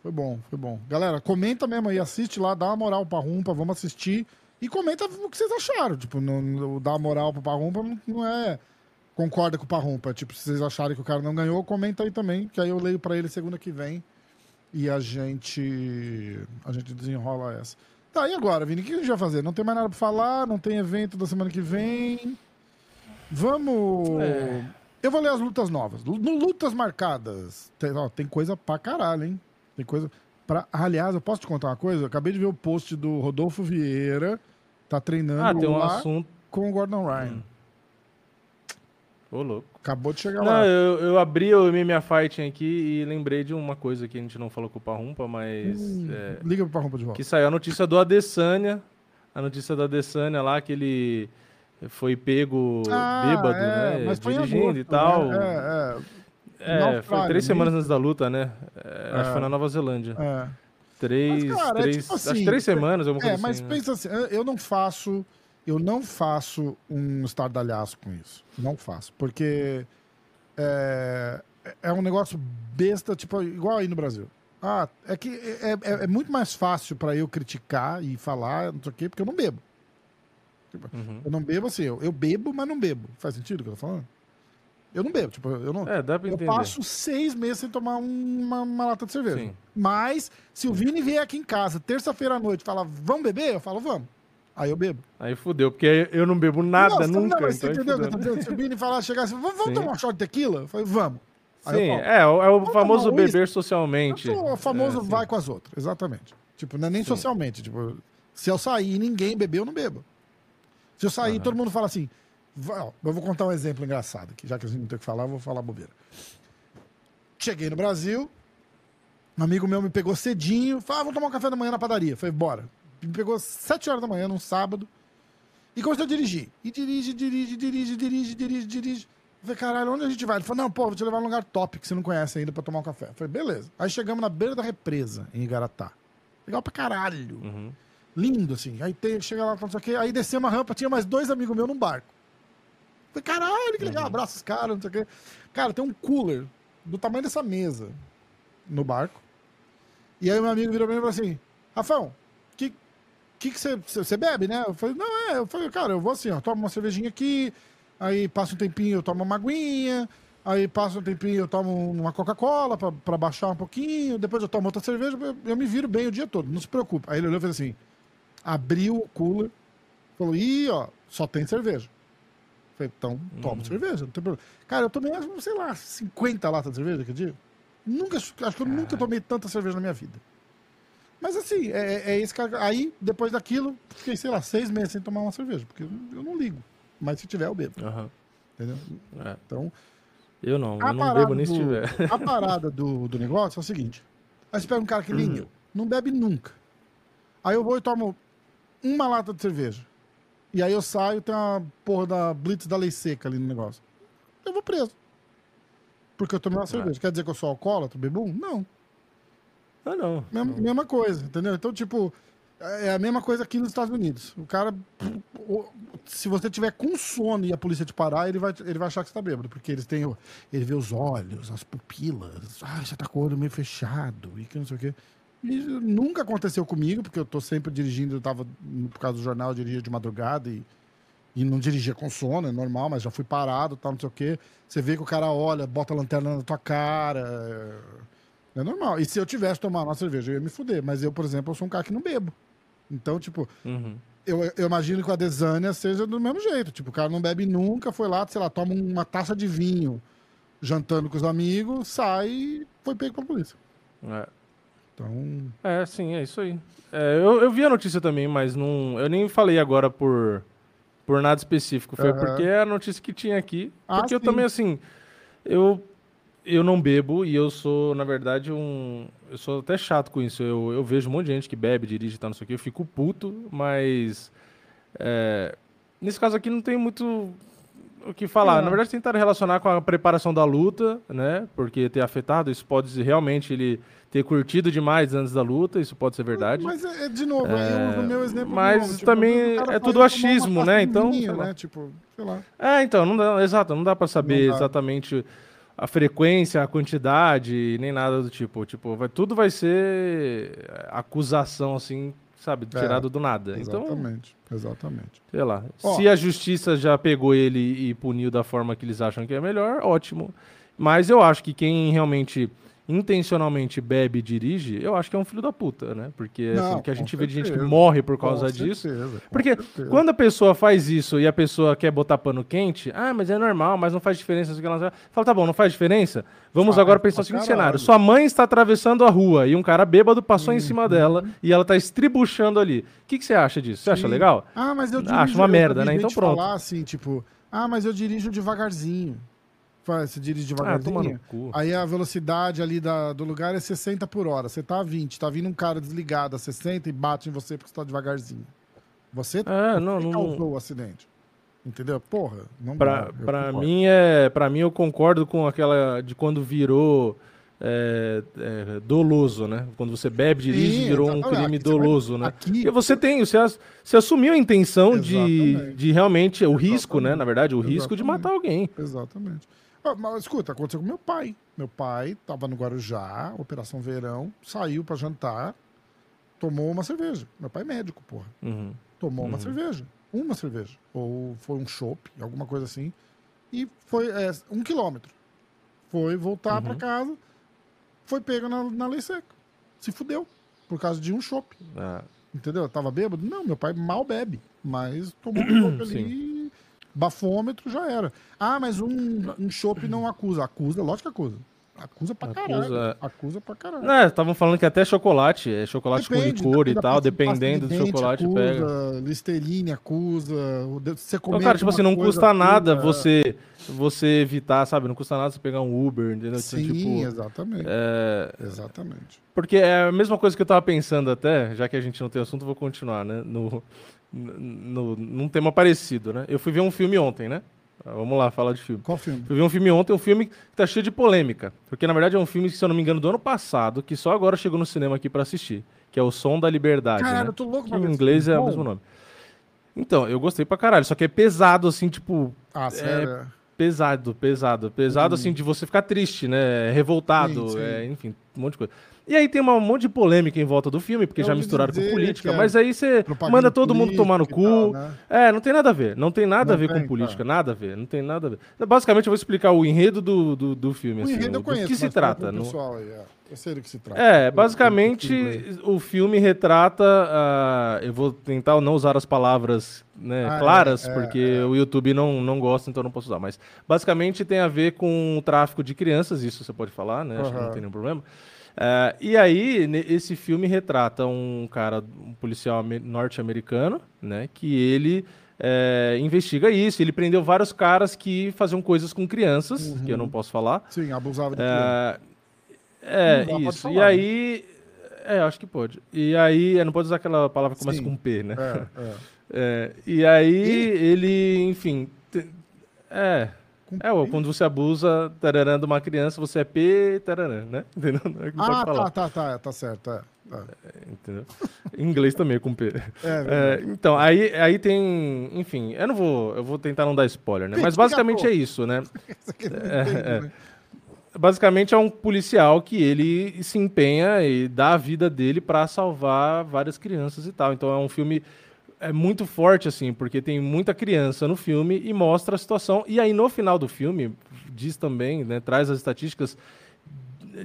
foi bom, foi bom. Galera, comenta mesmo aí, assiste lá, dá uma moral pra Rumpa, vamos assistir. E comenta o que vocês acharam. Tipo, não, não- dar moral pro Parrumpa não- não é concorda com o Parrumpa. Tipo, se vocês acharem que o cara não ganhou, comenta aí também, que aí eu leio pra ele segunda que vem. E a gente. A gente desenrola essa. Tá, e agora, Vini? O que a gente vai fazer? Não tem mais nada pra falar, não tem evento da semana que vem. Vamos. É. Eu vou ler as lutas novas. No Lutas Marcadas. Tem, ó, tem coisa pra caralho, hein? Tem coisa. Pra... Aliás, eu posso te contar uma coisa? Eu acabei de ver o post do Rodolfo Vieira. Tá treinando Ah, tem um assunto. com o Gordon Ryan. Hum. Ô, louco. Acabou de chegar Não, lá. eu, eu abri o MMA Fighting aqui e lembrei de uma coisa que a gente não falou com o Parrumpa, mas. Hum, é, Liga pro Parrumpa de volta. que saiu a notícia do Adesanya. A notícia do Adesanya lá, que ele foi pego Ah, bêbado, é, né? mas dirigindo agosto, e tal. né? É, É, foi três né? semanas antes da luta, né? É, Acho que É. foi na Nova Zelândia. é, é. Três, Mas, cara, é três, tipo acho assim, que três semanas, alguma É, coisa mas assim. né? pensa assim, eu- eu não faço eu não faço um estardalhaço com isso. Não faço. Porque é, é um negócio besta, tipo, igual aí no Brasil. Ah, é que é, é, é muito mais fácil para eu criticar e falar, não sei o quê, porque eu não bebo. Tipo, Uhum. Eu não bebo assim, eu, eu bebo, mas não bebo. Faz sentido o que eu tô falando? Eu não bebo, tipo, eu não. É, dá pra eu entender. passo seis meses sem tomar um- uma, uma lata de cerveja. Sim. Mas, se o Vini vier aqui em casa, terça-feira à noite, e falar, vamos beber? Eu falo, vamos. Aí eu bebo. Aí fudeu, porque eu não bebo nada não, nunca. Não, mas você então aí entendeu o eu? Se o Vini falar, chegar assim, vamos, tomar um shot de tequila? Eu falei, vamos. Aí Sim, eu é, o- é o Vamos famoso beber socialmente. Eu sou o famoso É, vai com as outras, exatamente. Tipo, não é nem Sim. socialmente. Tipo, se eu sair e ninguém beber, eu não bebo. Se eu sair Aham. todo mundo fala assim. ó, eu vou contar um exemplo engraçado aqui, já que a gente não tem o que falar, eu vou falar bobeira. Cheguei no Brasil, um amigo meu me pegou cedinho, falou: ah, vou tomar um café da manhã na padaria. Falei, bora. Me pegou sete horas da manhã, num sábado, e começou a dirigir. E dirige, dirige, dirige, dirige, dirige, dirige. Eu Falei, caralho, onde a gente vai? Ele falou, não, pô, vou te levar num lugar top que você não conhece ainda pra tomar um café. Eu falei, beleza. Aí chegamos na beira da represa, em Igaratá. Legal pra caralho. Uhum. Lindo, assim. Aí tem, chega lá, não sei o quê. Aí descemos a rampa, tinha mais dois amigos meus num barco. Falei, caralho, que legal, abraça os caras, não sei o quê. Cara, tem um cooler do tamanho dessa mesa no barco. E aí meu amigo virou pra mim e falou assim, Rafão, que que você você bebe, né? Eu falei, não, é. Eu falei, cara, eu vou assim, ó, tomo uma cervejinha aqui, aí passa um tempinho, eu tomo uma aguinha, aí passa um tempinho, eu tomo uma Coca-Cola pra, pra baixar um pouquinho, depois eu tomo outra cerveja, eu, eu me viro bem o dia todo, não se preocupe. Aí ele olhou e fez assim, abriu o cooler, falou, ih, ó, só tem cerveja. Falei, então toma cerveja, não tem problema. Cara, eu tomei, sei lá, 50 latas de cerveja aquele dia. Nunca, acho que eu nunca tomei tanta cerveja na minha vida. Mas assim, é, é esse cara. Aí, depois daquilo, fiquei, sei lá, seis meses sem tomar uma cerveja, porque eu não, ligo. Mas se tiver, eu bebo, Aham. entendeu? É. Então, Eu não, eu não bebo nem se tiver. A parada do, do negócio é o seguinte: aí você pega um cara que nem Uhum. eu, não bebe nunca. Aí eu vou e tomo uma lata de cerveja. E aí eu saio, tem uma porra da Blitz da lei seca ali no negócio. Eu vou preso. Porque eu tomei É. uma cerveja. Quer dizer que eu sou alcoólatra, bebum? Não. Ah, não. Mesma, mesma coisa, entendeu? Então, tipo, é a mesma coisa aqui nos Estados Unidos. O cara, se você tiver com sono e a polícia te parar, ele vai, ele vai achar que você tá bêbado, porque eles têm, ele vê os olhos, as pupilas, ah, você tá com o olho meio fechado e que não sei o quê. E nunca aconteceu comigo, porque eu tô sempre dirigindo, eu tava, por causa do jornal, eu dirigia de madrugada e, e não dirigia com sono, é normal, mas já fui parado, tal, não sei o quê. Você vê que o cara olha, bota a lanterna na tua cara, é- é normal. E se eu tivesse tomado uma cerveja, eu ia me fuder. Mas eu, por exemplo, eu sou um cara que não bebo. Então, tipo, Uhum. eu, eu imagino que a Desânia seja do mesmo jeito. Tipo, o cara não bebe nunca, foi lá, sei lá, toma uma taça de vinho, jantando com os amigos, sai e foi pego pela polícia. É. Então, É, sim, é isso aí. É, eu, eu vi a notícia também, mas não, eu nem falei agora por, por nada específico. Foi Aham. porque é a notícia que tinha aqui. Ah, Porque eu sim. também, assim, eu, eu não bebo e eu sou, na verdade, um. Eu sou até chato com isso. Eu, eu vejo um monte de gente que bebe, dirige e tal, não sei o quê. Eu fico puto, mas. é, nesse caso aqui não tem muito o que falar. Na verdade, tentaram relacionar com a preparação da luta, né? Porque ter afetado, isso pode realmente ele ter curtido demais antes da luta, isso pode ser verdade. Mas, é, é, de novo, eu uso o meu exemplo. mas novo, tipo, também é tudo achismo, né? Então, né? Tipo, sei lá. É, então, não dá, exato, não dá pra saber dá. exatamente a frequência, a quantidade, nem nada do tipo. Tipo, vai, tudo vai ser acusação, assim, sabe, É, tirado do nada. Então, Exatamente, exatamente. sei lá. Ó. Se a justiça já pegou ele e puniu da forma que eles acham que é melhor, ótimo. Mas eu acho que quem realmente intencionalmente bebe e dirige, eu acho que é um filho da puta, né? Porque Não, assim, que a gente vê de gente que certeza. morre por causa Com disso. certeza, Porque certeza. quando a pessoa faz isso e a pessoa quer botar pano quente, ah, mas é normal, mas não faz diferença. que ela- Fala, tá bom, não faz diferença? Vamos agora pensar o seguinte cenário. Sua mãe está atravessando a rua e um cara bêbado passou em cima dela e ela está estribuchando ali. O que, que você acha disso? Você acha Sim. legal? Ah, mas eu Acho dirijo, uma eu merda, né? Então pronto. falar assim, tipo, ah, mas eu dirijo devagarzinho. Fala, Você dirige Ah, devagarzinho. cu. Aí a velocidade ali da- do lugar é 60 por hora. Você tá a 20, tá vindo um cara desligado a 60 e bate em você porque você tá devagarzinho. Você É, não, não, causou o acidente. Entendeu? Porra, não Pra, dá, pra concordo. mim é. para mim eu concordo com aquela de quando virou é, é, doloso, né? Quando você bebe, dirige, Sim, virou um exatamente. crime Aqui você vai- doloso, né? aqui- Porque você tem, você, você assumiu a intenção de, Exatamente. de realmente, o risco, né? Exatamente. Na verdade, o risco de Exatamente. matar alguém. Exatamente. Ah, mas escuta, aconteceu com meu pai. Meu pai tava no Guarujá, Operação Verão, saiu pra jantar, tomou uma cerveja. Meu pai é médico, porra. Uhum. Tomou uma Uhum. cerveja. Uma cerveja. Ou foi um chopp, alguma coisa assim. E foi é, um quilômetro. Foi voltar Uhum. pra casa, foi pego na, na lei seca. Se fudeu. Por causa de um chopp. Ah, Entendeu? Tava bêbado? Não, meu pai mal bebe. Mas tomou um chopp ali bafômetro já era. Ah, mas um, um chopp não acusa. Acusa, lógico que acusa. Acusa pra Acusa- caralho. Acusa pra caralho. Não, estavam falando que até chocolate, é chocolate com Depende, licor e da tal, dependendo do chocolate, acusa, pega. Listerine acusa. Você comer cara, tipo assim, não custa coisa nada acusa. você você evitar, sabe? Não custa nada você pegar um Uber, entendeu? Então, Sim, tipo, exatamente. é, Exatamente. Porque é a mesma coisa que eu tava pensando até, já que a gente não tem assunto, vou continuar, né? No, no, num tema parecido, né? Eu fui ver um filme ontem, né? Vamos lá, falar de filme. Qual filme? Fui ver um filme ontem, um filme que tá cheio de polêmica. Porque, na verdade, é um filme, se eu não me engano, do ano passado, que só agora chegou no cinema aqui pra assistir. Que é O Som da Liberdade, Caralho, né? eu tô louco pra em inglês é filme. o Bom. mesmo nome. Então, eu gostei pra caralho. Só que é pesado, assim, tipo... Ah, sério? Pesado, pesado. Pesado, assim, de você ficar triste, né? Revoltado, Sim, sim. é, enfim, um monte de coisa. E aí tem um monte de polêmica em volta do filme, porque Eu já misturaram com dizer política, que é mas aí você manda todo mundo tomar no política cu. tal, né? É, não tem nada a ver. Não tem nada Não a ver tem, com política, tá. nada a ver. Não tem nada a ver. Basicamente, eu vou explicar o enredo do, do, do filme. O assim, enredo eu do conheço. que se trata. não- pessoal aí, é. Eu sei do que se trata. É, Eu- eu- basicamente eu o filme retrata. ah, eu vou tentar não usar as palavras né, Ah, é, claras, é, porque é. o YouTube não, não gosta, então eu não posso usar. Mas basicamente tem a ver com o tráfico de crianças, isso você pode falar, né? Acho que não tem nenhum problema. Ah, e aí, esse filme retrata um cara, um policial ame- norte-americano, né? Que ele. é, investiga isso, ele prendeu vários caras que faziam coisas com crianças, Uhum. que eu não posso falar. Sim, abusava de criança. É, é isso. falar, e né? aí. É, acho que pode. E aí, não pode usar aquela palavra que começa com P, né? É, é. É, e aí, ele, enfim. te- é. É, P? quando você abusa tararã, de uma criança, você é P, tararã, né? Entendeu? Não é Ah, tá, tá, tá, tá certo. É, é. Entendeu? Em inglês também é com P. É, É, então, aí, aí tem. Enfim, eu não vou. Eu vou tentar não dar spoiler, né? Mas basicamente é isso, né? Né? basicamente é um policial que ele se empenha e dá a vida dele pra salvar várias crianças e tal. Então é um filme é muito forte assim, porque tem muita criança no filme e mostra a situação. E aí no final do filme diz também, né, traz as estatísticas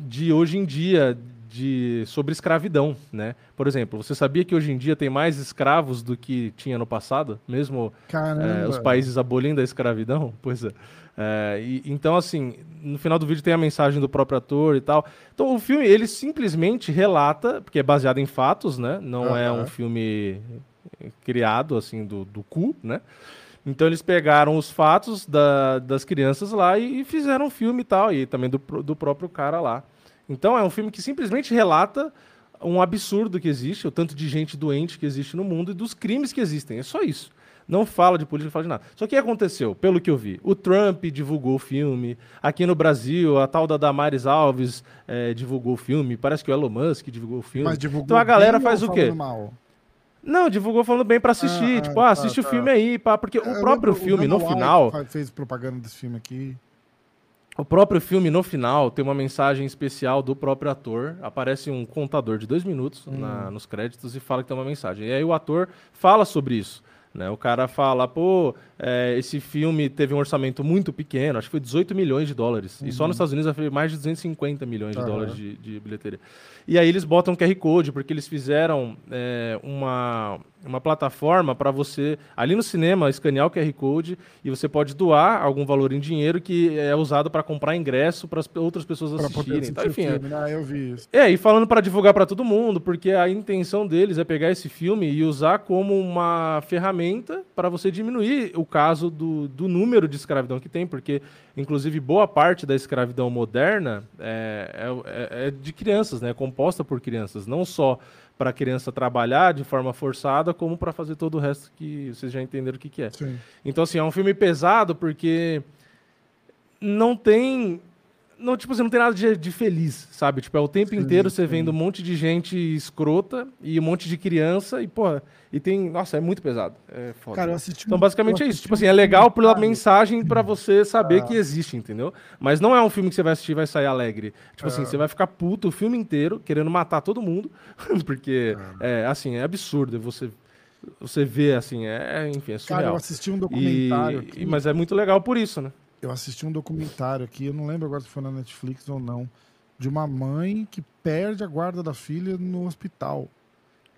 de hoje em dia de sobre escravidão, né? Por exemplo, você sabia que hoje em dia tem mais escravos do que tinha no passado, mesmo é, os países abolindo a escravidão? Pois é. É, e- então, assim, no final do vídeo tem a mensagem do próprio ator e tal. Então, o filme, ele simplesmente relata, porque é baseado em fatos, né? Não é Aham. um filme criado, assim, do, do cu, né? Então, eles pegaram os fatos da- das crianças lá e, e fizeram um filme e tal, e também do, do próprio cara lá. Então, é um filme que simplesmente relata um absurdo que existe, o tanto de gente doente que existe no mundo e dos crimes que existem. É só isso. Não fala de política, não fala de nada. Só que aconteceu, pelo que eu vi? O Trump divulgou o filme. Aqui no Brasil, a tal da Damares Alves eh, divulgou o filme. Parece que o Elon Musk divulgou o filme. Mas divulgou então a galera faz o quê? Mal? Não, divulgou falando bem pra assistir. Ah, tipo, ah, ah, tá, assiste o tá. filme aí, pá. Porque Eu o próprio lembro, filme, no Dana White final, fez propaganda desse filme aqui. o próprio filme, no final, tem uma mensagem especial do próprio ator. Aparece um contador de dois minutos Hum. na- nos créditos e fala que tem uma mensagem. E aí o ator fala sobre isso. Né? O cara fala, pô, é, esse filme teve um orçamento muito pequeno, acho que foi 18 milhões de dólares. E só nos Estados Unidos foi mais de 250 milhões de Uhum. Dólares de, de bilheteria. E aí eles botam QR Code, porque eles fizeram é, uma, uma plataforma para você, ali no cinema, escanear o QR Code e você pode doar algum valor em dinheiro que é usado para comprar ingresso para as outras pessoas Pra assistirem. assistir Então, o enfim, é- filme. Ah, eu vi isso. é, e falando para divulgar para todo mundo, porque a intenção deles é pegar esse filme e usar como uma ferramenta para você diminuir o caso do, do número de escravidão que tem, porque, inclusive, boa parte da escravidão moderna é, é- é de crianças, né? É composta por crianças, não só para a criança trabalhar de forma forçada, como para fazer todo o resto que vocês já entenderam o que, que é. Sim. Então, assim, é um filme pesado porque não tem Não, tipo, você não tem nada de, de feliz, sabe? Tipo, é o tempo Sim, inteiro você sim. vendo um monte de gente escrota e um monte de criança e, porra, e tem. Nossa, é muito pesado. É foda. Cara, eu assisti Então, basicamente eu é isso. Tipo assim, é legal pela mensagem pra você saber Ah. que existe, entendeu? Mas não é um filme que você vai assistir e vai sair alegre. Tipo Ah. assim, você vai ficar puto o filme inteiro, querendo matar todo mundo, porque, é, assim, é absurdo você, você vê, assim, é, enfim, é Cara, surreal. eu assisti um documentário e- aqui. mas é muito legal por isso, né? Eu assisti um documentário aqui, eu não lembro agora se foi na Netflix ou não, de uma mãe que perde a guarda da filha no hospital.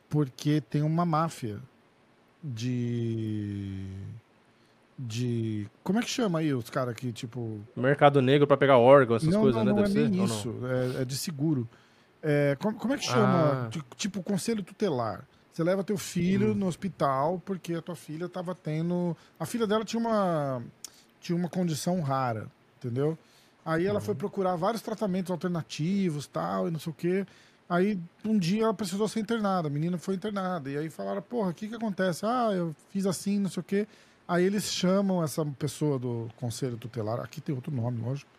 Porque tem uma máfia de. De. Como é que chama aí os caras que, tipo. Mercado negro pra pegar órgão, essas não, coisas, não, né? não é Deve ser? nem Ou não? isso. É, é de seguro. É, como, como é que chama? Ah. Ti- Tipo, conselho tutelar. Você leva teu filho Hum. no hospital porque a tua filha tava tendo. A filha dela tinha uma, tinha uma condição rara, entendeu? Aí ela Uhum. foi procurar vários tratamentos alternativos tal, e não sei o quê. Aí um dia ela precisou ser internada, a menina foi internada. E aí falaram, porra, o que que acontece? Ah, eu fiz assim, não sei o quê. Aí eles chamam essa pessoa do conselho tutelar, aqui tem outro nome, lógico.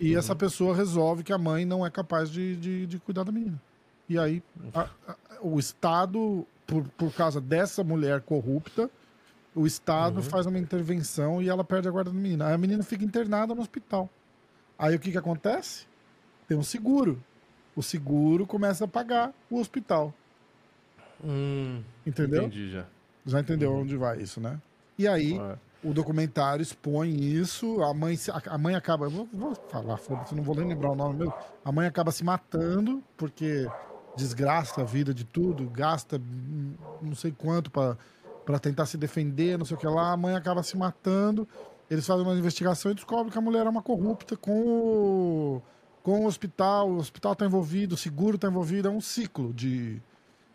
E essa pessoa resolve que a mãe não é capaz de, de, de cuidar da menina. E aí a- a- o Estado, por, por causa dessa mulher corrupta, o Estado faz uma intervenção e ela perde a guarda da menina. Aí a menina fica internada no hospital. Aí o que, que acontece? Tem um seguro. O seguro começa a pagar o hospital. Hum, Entendeu? entendi já. Já entendeu onde vai isso, né? E aí, o documentário expõe isso, a mãe, a mãe acaba, vou, vou falar, foda-se, não vou nem lembrar o nome mesmo, a mãe acaba se matando, porque desgraça a vida de tudo, gasta hum, não sei quanto para tentar se defender, não sei o que lá, a mãe acaba se matando, eles fazem uma investigação e descobrem que a mulher é uma corrupta com o, com o hospital, o hospital está envolvido, o seguro está envolvido, é um ciclo de,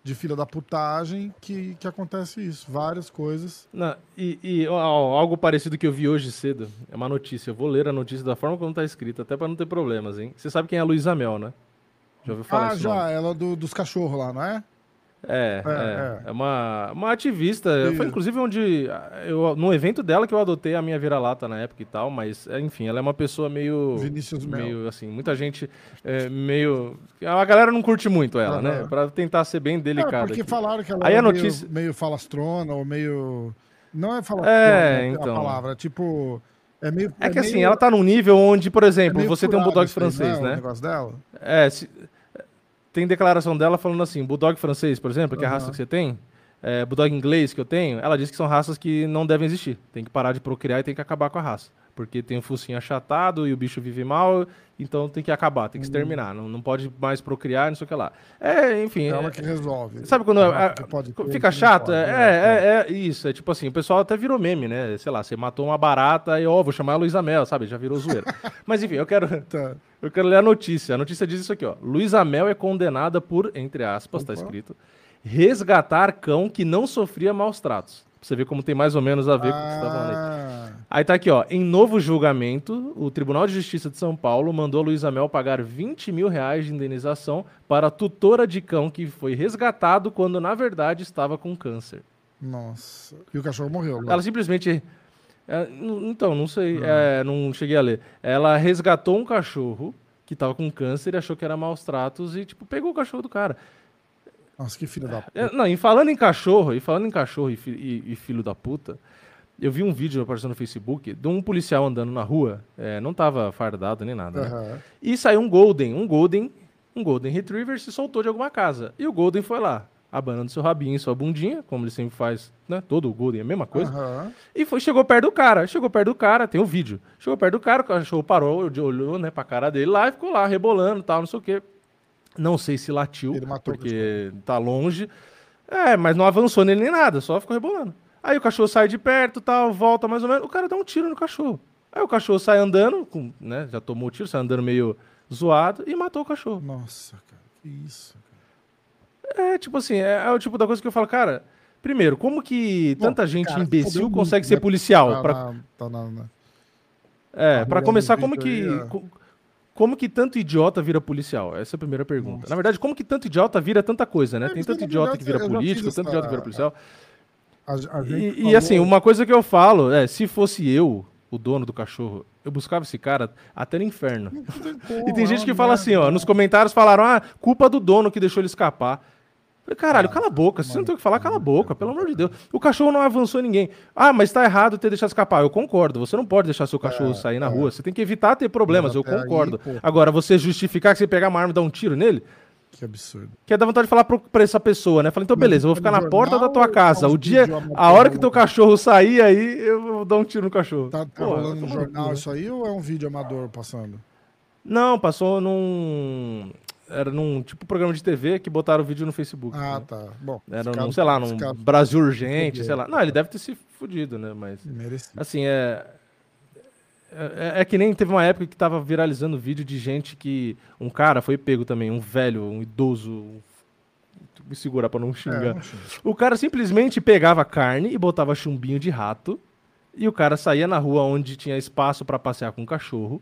de filha da putagem que, que acontece isso, várias coisas. Não, e e, ó, algo parecido que eu vi hoje cedo, é uma notícia. Eu vou ler a notícia da forma como tá escrita, até pra não ter problemas, hein? Você sabe quem é a Luísa Mel, né? Já ouviu falar ah, já, nome? ela do- dos cachorros lá, não é? É, É, é, é. é uma, uma ativista. Isso. Foi inclusive onde. Eu, no evento dela que eu adotei a minha vira-lata na época e tal, mas, é, enfim, ela é uma pessoa meio. Vinícius Mel. Meio assim, muita gente é, meio. A galera não curte muito ela, né? Aham. Pra tentar ser bem É, delicada. porque aqui. falaram que ela Aí é a meio- notícia- meio, falastrona ou meio. Não é falastrona É, é então. a palavra, é tipo. É meio. É que assim, meio- ela tá num nível onde, por é exemplo, meio você tem um bulldog francês, é, o né? negócio dela? É, se- tem declaração dela falando assim, bulldog francês, por exemplo, que é a raça que você tem, é, bulldog inglês que eu tenho, ela diz que são raças que não devem existir. Tem que parar de procriar e tem que acabar com a raça. Porque tem o focinho achatado e o bicho vive mal, então tem que acabar, tem que exterminar. Não, não pode mais procriar, não sei o que lá. É, enfim. É é- ela que resolve. Sabe quando Ela é- pode ter, fica chato? pode, É, né? é, é, é isso. É tipo assim, o pessoal até virou meme, né? Sei lá, você matou uma barata e, ó, vou chamar a Luísa Mel, sabe? Já virou zoeira. Mas enfim, eu quero, Tá. eu quero ler a notícia. A notícia diz isso aqui, ó. Luísa Mel é condenada por, entre aspas, tá Opa. escrito, resgatar cão que não sofria maus tratos. Pra você ver como tem mais ou menos a ver com o que você tá falando aí. Ah, Aí tá aqui, ó. Em novo julgamento, o Tribunal de Justiça de São Paulo mandou a Luísa Mel pagar 20 mil reais de indenização para a tutora de cão que foi resgatado quando, na verdade, estava com câncer. nossa. E o cachorro morreu. agora. Ela simplesmente. n- então, não sei, Hum. é, não cheguei a ler. Ela resgatou um cachorro que tava com câncer e achou que era maus tratos e, tipo, pegou o cachorro do cara. Nossa, que filho da puta. É, não, e falando em cachorro, e falando em cachorro e, e- e filho da puta, eu vi um vídeo aparecendo no Facebook de um policial andando na rua, é, não tava fardado nem nada, né? Aham. E saiu um Golden, um Golden, um Golden Retriever se soltou de alguma casa. E o Golden foi lá, abanando seu rabinho e sua bundinha, como ele sempre faz, né? Todo o Golden é a mesma coisa. Aham. E foi, chegou perto do cara, chegou perto do cara, tem o vídeo. Chegou perto do cara, o cachorro parou, olhou, né, pra cara dele lá e ficou lá, rebolando e tal, não sei o quê. Não sei se latiu, porque tá longe. É, mas não avançou nele nem nada, só ficou rebolando. Aí o cachorro sai de perto tal, volta mais ou menos, o cara dá um tiro no cachorro. Aí o cachorro sai andando, com, né, já tomou o tiro, sai andando meio zoado e matou o cachorro. Nossa, cara. Que isso. cara. É, tipo assim, é, é o tipo da coisa que eu falo, cara, primeiro, como que Bom, tanta gente cara, imbecil consegue ser né? policial? Tá pra- na- tá na- na- É, Tá pra rolando começar, como que. aí. Co- Como que tanto idiota vira policial? Essa é a primeira pergunta. Nossa. Na verdade, como que tanto idiota vira tanta coisa, né? É, Tem tanto idiota verdade, que vira político, tanto idiota que vira policial. A, a E, e falou- assim, uma coisa que eu falo é, se fosse eu o dono do cachorro, eu buscava esse cara até no inferno. Pô, E tem gente é que uma fala assim, ó, nos comentários falaram, ah, culpa do dono que deixou ele escapar. Falei, caralho, cala a boca, se você não tem o que falar, cala a boca, pelo amor de Deus. O cachorro não avançou ninguém. Ah, mas tá errado ter deixado escapar. Eu concordo, você não pode deixar seu cachorro É, sair na é. rua, você tem que evitar ter problemas, Mas eu aí, concordo. Agora, você justificar que você pegar uma arma e dar um tiro nele, Que absurdo. que é da vontade de falar pro, pra essa pessoa, né? Falei, então beleza, eu vou tá ficar na porta da tua casa. O dia, a hora que teu cachorro sair aí, eu vou dar um tiro no cachorro. Tá, tá Pô, rolando no jornal né? isso aí ou é um vídeo amador passando? Não, passou num. Era num tipo programa de TV que botaram o vídeo no Facebook. Ah, né? tá. Bom, Era num, sei lá, num caso Brasil Urgente, sei lá. Não, ele deve ter se fudido, né? Mas. merecido. Assim, é. É, é que nem teve uma época que tava viralizando vídeo de gente que. Um cara foi pego também, um velho, um idoso. Me segurar pra não xingar. É, não. O cara simplesmente pegava carne e botava chumbinho de rato. E o cara saía na rua onde tinha espaço pra passear com o cachorro.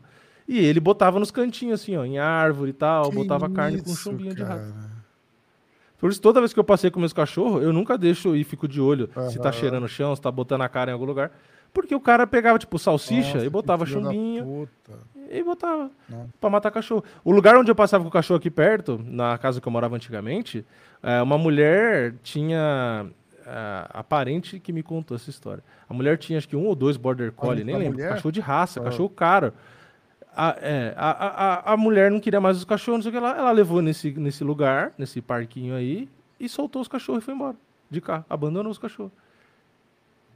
E ele botava nos cantinhos, assim, ó, em árvore e tal, Que botava carne com isso, chumbinho de rato. cara? Por isso, toda vez que eu passei com meus cachorros, eu nunca deixo e fico de olho se tá cheirando o chão, se tá botando a cara em algum lugar. Porque o cara pegava, tipo, salsicha Nossa, e botava chumbinho e botava Não. pra matar cachorro. O lugar onde eu passava com o cachorro aqui perto, na casa que eu morava antigamente, é, uma mulher tinha. é, a parente que me contou essa história. A mulher tinha acho que um ou dois border collie, nem lembro. mulher? Cachorro de raça, Ah. cachorro caro. A, é, a, a, a- mulher não queria mais os cachorros, não sei o que lá. Ela levou nesse, nesse lugar, nesse parquinho aí, e soltou os cachorros e foi embora. De carro, abandonou os cachorros.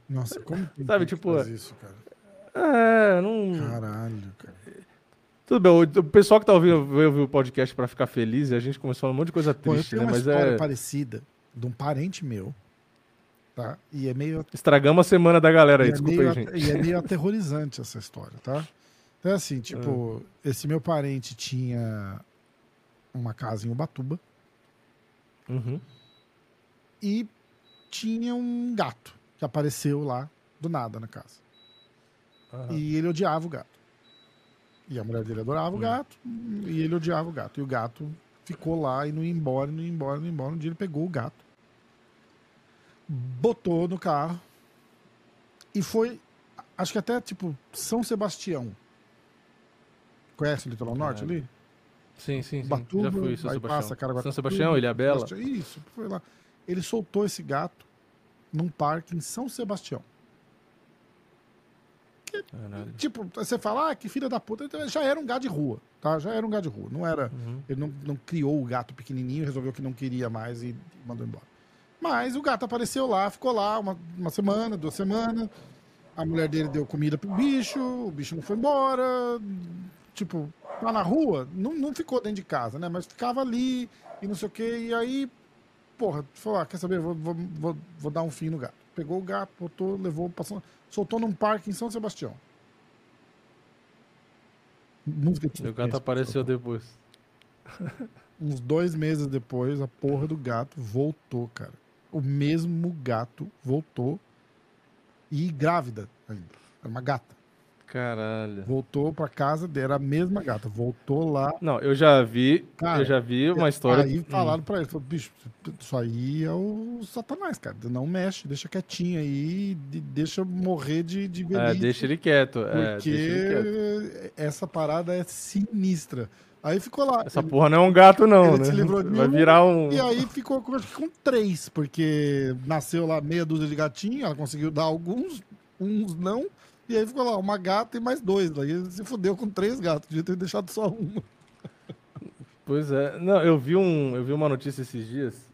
Nossa, como que Sabe, tipo, faz isso, cara? É, não. Caralho, cara. Tudo bem, o, pessoal que tá ouvindo veio ouvir o podcast pra ficar feliz e a gente começou a falar um monte de coisa Pô, eu triste, tenho né? uma Mas história é. parecida de um parente meu, tá? E é meio Estragamos a semana da galera aí, E é, desculpa meio, aí, gente. e é meio aterrorizante essa história, tá? Então, é assim, tipo, Ah. esse meu parente tinha uma casa em Ubatuba Uhum. e tinha um gato que apareceu lá do nada na casa. E ele odiava o gato. E a mulher dele adorava o Hum. gato e ele odiava o gato. E o gato ficou lá e não ia embora, não ia embora, não ia embora. Um dia ele pegou o gato, botou no carro e foi, acho que até tipo São Sebastião. Conhece o litoral norte ali? Sim, sim, sim. Batuba, Já fui, São Sebastião. passa Caraguatatuba, São Sebastião, Ilha Bela. Sebastião- Isso, foi lá. Ele soltou esse gato num parque em São Sebastião. Caralho. Tipo, você fala, ah, que filha da puta. Então, já era um gato de rua, tá? Já era um gato de rua. Não era. Uhum. Ele não, não criou o gato pequenininho, resolveu que não queria mais e mandou embora. Mas o gato apareceu lá, ficou lá uma, uma semana, duas semanas. A mulher dele deu comida pro bicho, o bicho não foi embora. Tipo, lá na rua, não, não ficou dentro de casa, né? Mas ficava ali e não sei o quê. E aí, porra, falou, ah, quer saber? Vou, vou, vou, vou dar um fim no gato. Pegou o gato, botou, levou, passou, soltou num parque em São Sebastião. Música o gato apareceu depois. Uns dois meses depois, a porra do gato voltou, cara. O mesmo gato voltou e grávida ainda. Era uma gata. Caralho. Voltou pra casa era a mesma gata. Voltou lá. Não, eu já vi, Cara, eu já vi uma história. Aí Hum. falaram pra ele, falou, bicho, isso aí é o satanás, cara. Não mexe, deixa quietinho aí, de- deixa morrer de, de É, velhice. deixa ele quieto. É, Porque deixa ele quieto. essa parada é sinistra. Aí ficou lá. Essa ele- porra não é um gato, não, ele né? se livrou de Vai virar um. E aí ficou com, com três, porque nasceu lá meia dúzia de gatinhos, ela conseguiu dar alguns, uns não, e aí ficou lá uma gata e mais dois. Daí ele se fudeu com três gatos, devia ter deixado só uma. Pois é. Não, eu vi, um, eu vi uma notícia esses dias.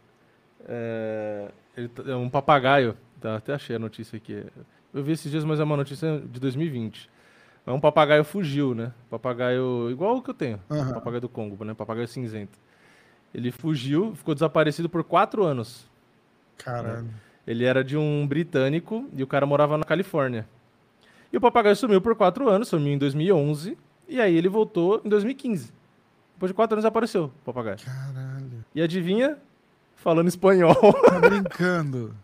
É, ele tá- é um papagaio. Tá, até achei a notícia aqui. Eu vi esses dias, mas é uma notícia de 2020. É um papagaio fugiu, né? Papagaio igual o que eu tenho. Aham. Papagaio do Congo, né? Papagaio cinzento. Ele fugiu, ficou desaparecido por quatro anos. Caralho. Ele era de um britânico e o cara morava na Califórnia. E o papagaio sumiu por quatro anos, sumiu em 2011, e aí ele voltou em 2015. Depois de quatro anos apareceu o papagaio. Caralho. E adivinha? Falando espanhol. Tá brincando.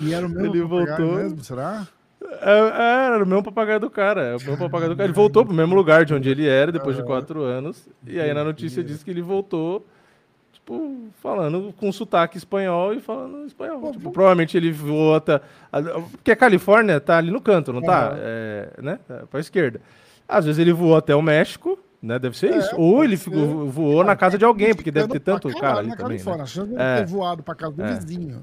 E era o mesmo Ele papagaio voltou. mesmo, será? É, é, era o mesmo papagaio do cara. É o mesmo papagaio do cara. Ele voltou pro mesmo lugar de onde ele era depois de quatro anos. E aí na notícia diz que ele voltou tipo, falando com sotaque espanhol e falando espanhol. Tipo, provavelmente ele voou até. Porque a Califórnia tá ali no canto, não tá? Aham. É, né? Tá Pra esquerda. Às vezes ele voou até o México, né? Deve ser É, isso. Ou ele ser. voou na casa de alguém, porque deve ter tanto cara caralho ali na também. Califórnia. Né? A chance de É. ter voado pra casa do É. vizinho,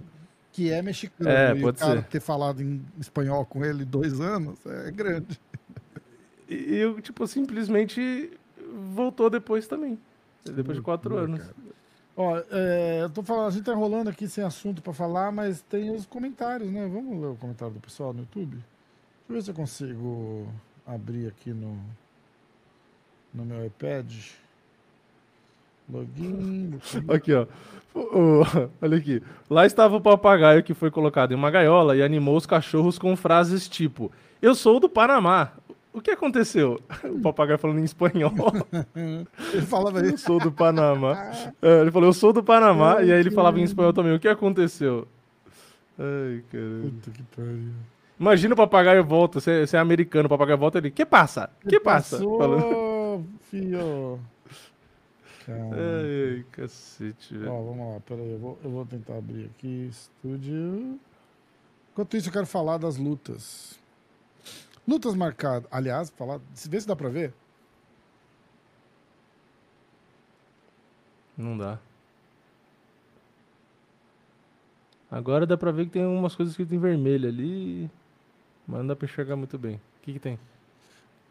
que é mexicano, É, e o cara ser. ter falado em espanhol com ele dois anos, é grande. E eu, tipo, simplesmente voltou depois também. Depois de quatro anos. Ó, é, eu tô falando, a gente tá enrolando aqui sem assunto pra falar, mas tem os comentários, né? Vamos ler o comentário do pessoal no YouTube? Deixa eu ver se eu consigo abrir aqui no, no meu iPad. Login. Aqui, ó. Olha aqui. Lá estava o papagaio que foi colocado em uma gaiola e animou os cachorros com frases tipo: Eu sou do Panamá. O que aconteceu? O papagaio falando em espanhol. Ele falava Eu isso. sou do Panamá. É, ele falou: Eu sou do Panamá. Ai, E aí ele que falava em espanhol também: O que aconteceu? Ai, caramba. Puta que pariu. Imagina o papagaio volta. Você é americano, o papagaio volta ele: Que passa? Que passa? Passou, Falando. fio. Ai, ai, cacete, velho. Ó, vamos lá, peraí, eu vou, eu vou tentar abrir aqui, estúdio. Enquanto isso, eu quero falar das lutas. Lutas marcadas. Aliás, falar. Se vê se dá pra ver. Não dá. Agora dá pra ver que tem umas coisas escritas em vermelho ali, mas não dá pra enxergar muito bem. O que que tem?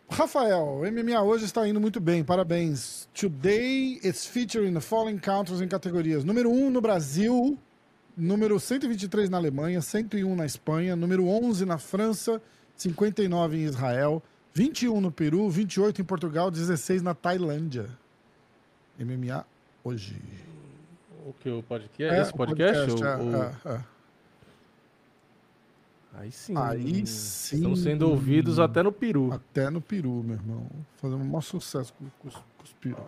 Rafael, o MMA hoje está indo muito bem, parabéns. Today is featuring the following counters em categorias: número 1 no Brasil, número 123 na Alemanha, 101 na Espanha, número 11 na França, 59 em Israel, 21 no Peru, 28 em Portugal, 16 na Tailândia. MMA hoje. O que o podcast? Esse o podcast? podcast, ou- é, ou- é, é. Aí sim. Aí sim. Estamos sendo ouvidos até no Peru. Até no Peru, meu irmão. Fazendo um maior sucesso com, com, os- com os Peru.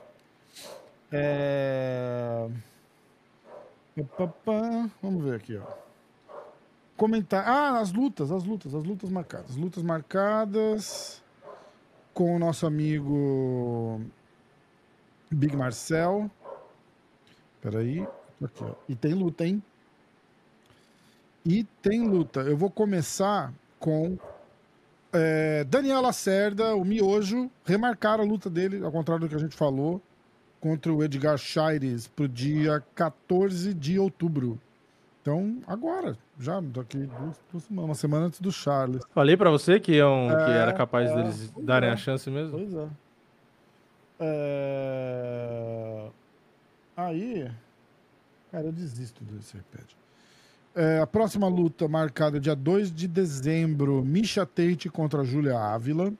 É... Vamos ver aqui, ó. Comentar. Ah, as lutas, as lutas, as lutas marcadas. Lutas marcadas com o nosso amigo Big Marcel. Peraí. Aqui, ó. E tem luta, hein? E tem luta. Eu vou começar com é, Daniel Lacerda, o Miojo, remarcar a luta dele, ao contrário do que a gente falou, contra o Edgar Chaires pro dia 14 de outubro. Então, agora, já daqui duas, duas semanas, uma semana antes do Charles. Falei pra você que, iam, que É, era capaz é, deles darem é. a chance mesmo? Pois é. É, Aí. Cara, eu desisto desse iPad. É, a próxima luta marcada dia 2 de dezembro, Misha Tate contra Julia Ávila.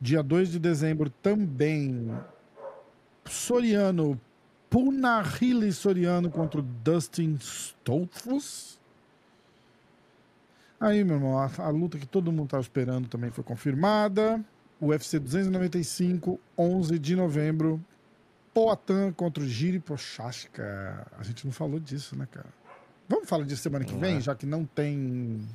Dia 2 de dezembro também, Soriano, Punahili Soriano contra o Dustin Stoltzfus. Aí, meu irmão, a, a luta que todo mundo estava esperando também foi confirmada. UFC 295, 11 de novembro. Poatan contra o Giri Prochazka. A gente não falou disso, né, cara? Vamos falar disso semana que vem, é. já que não tem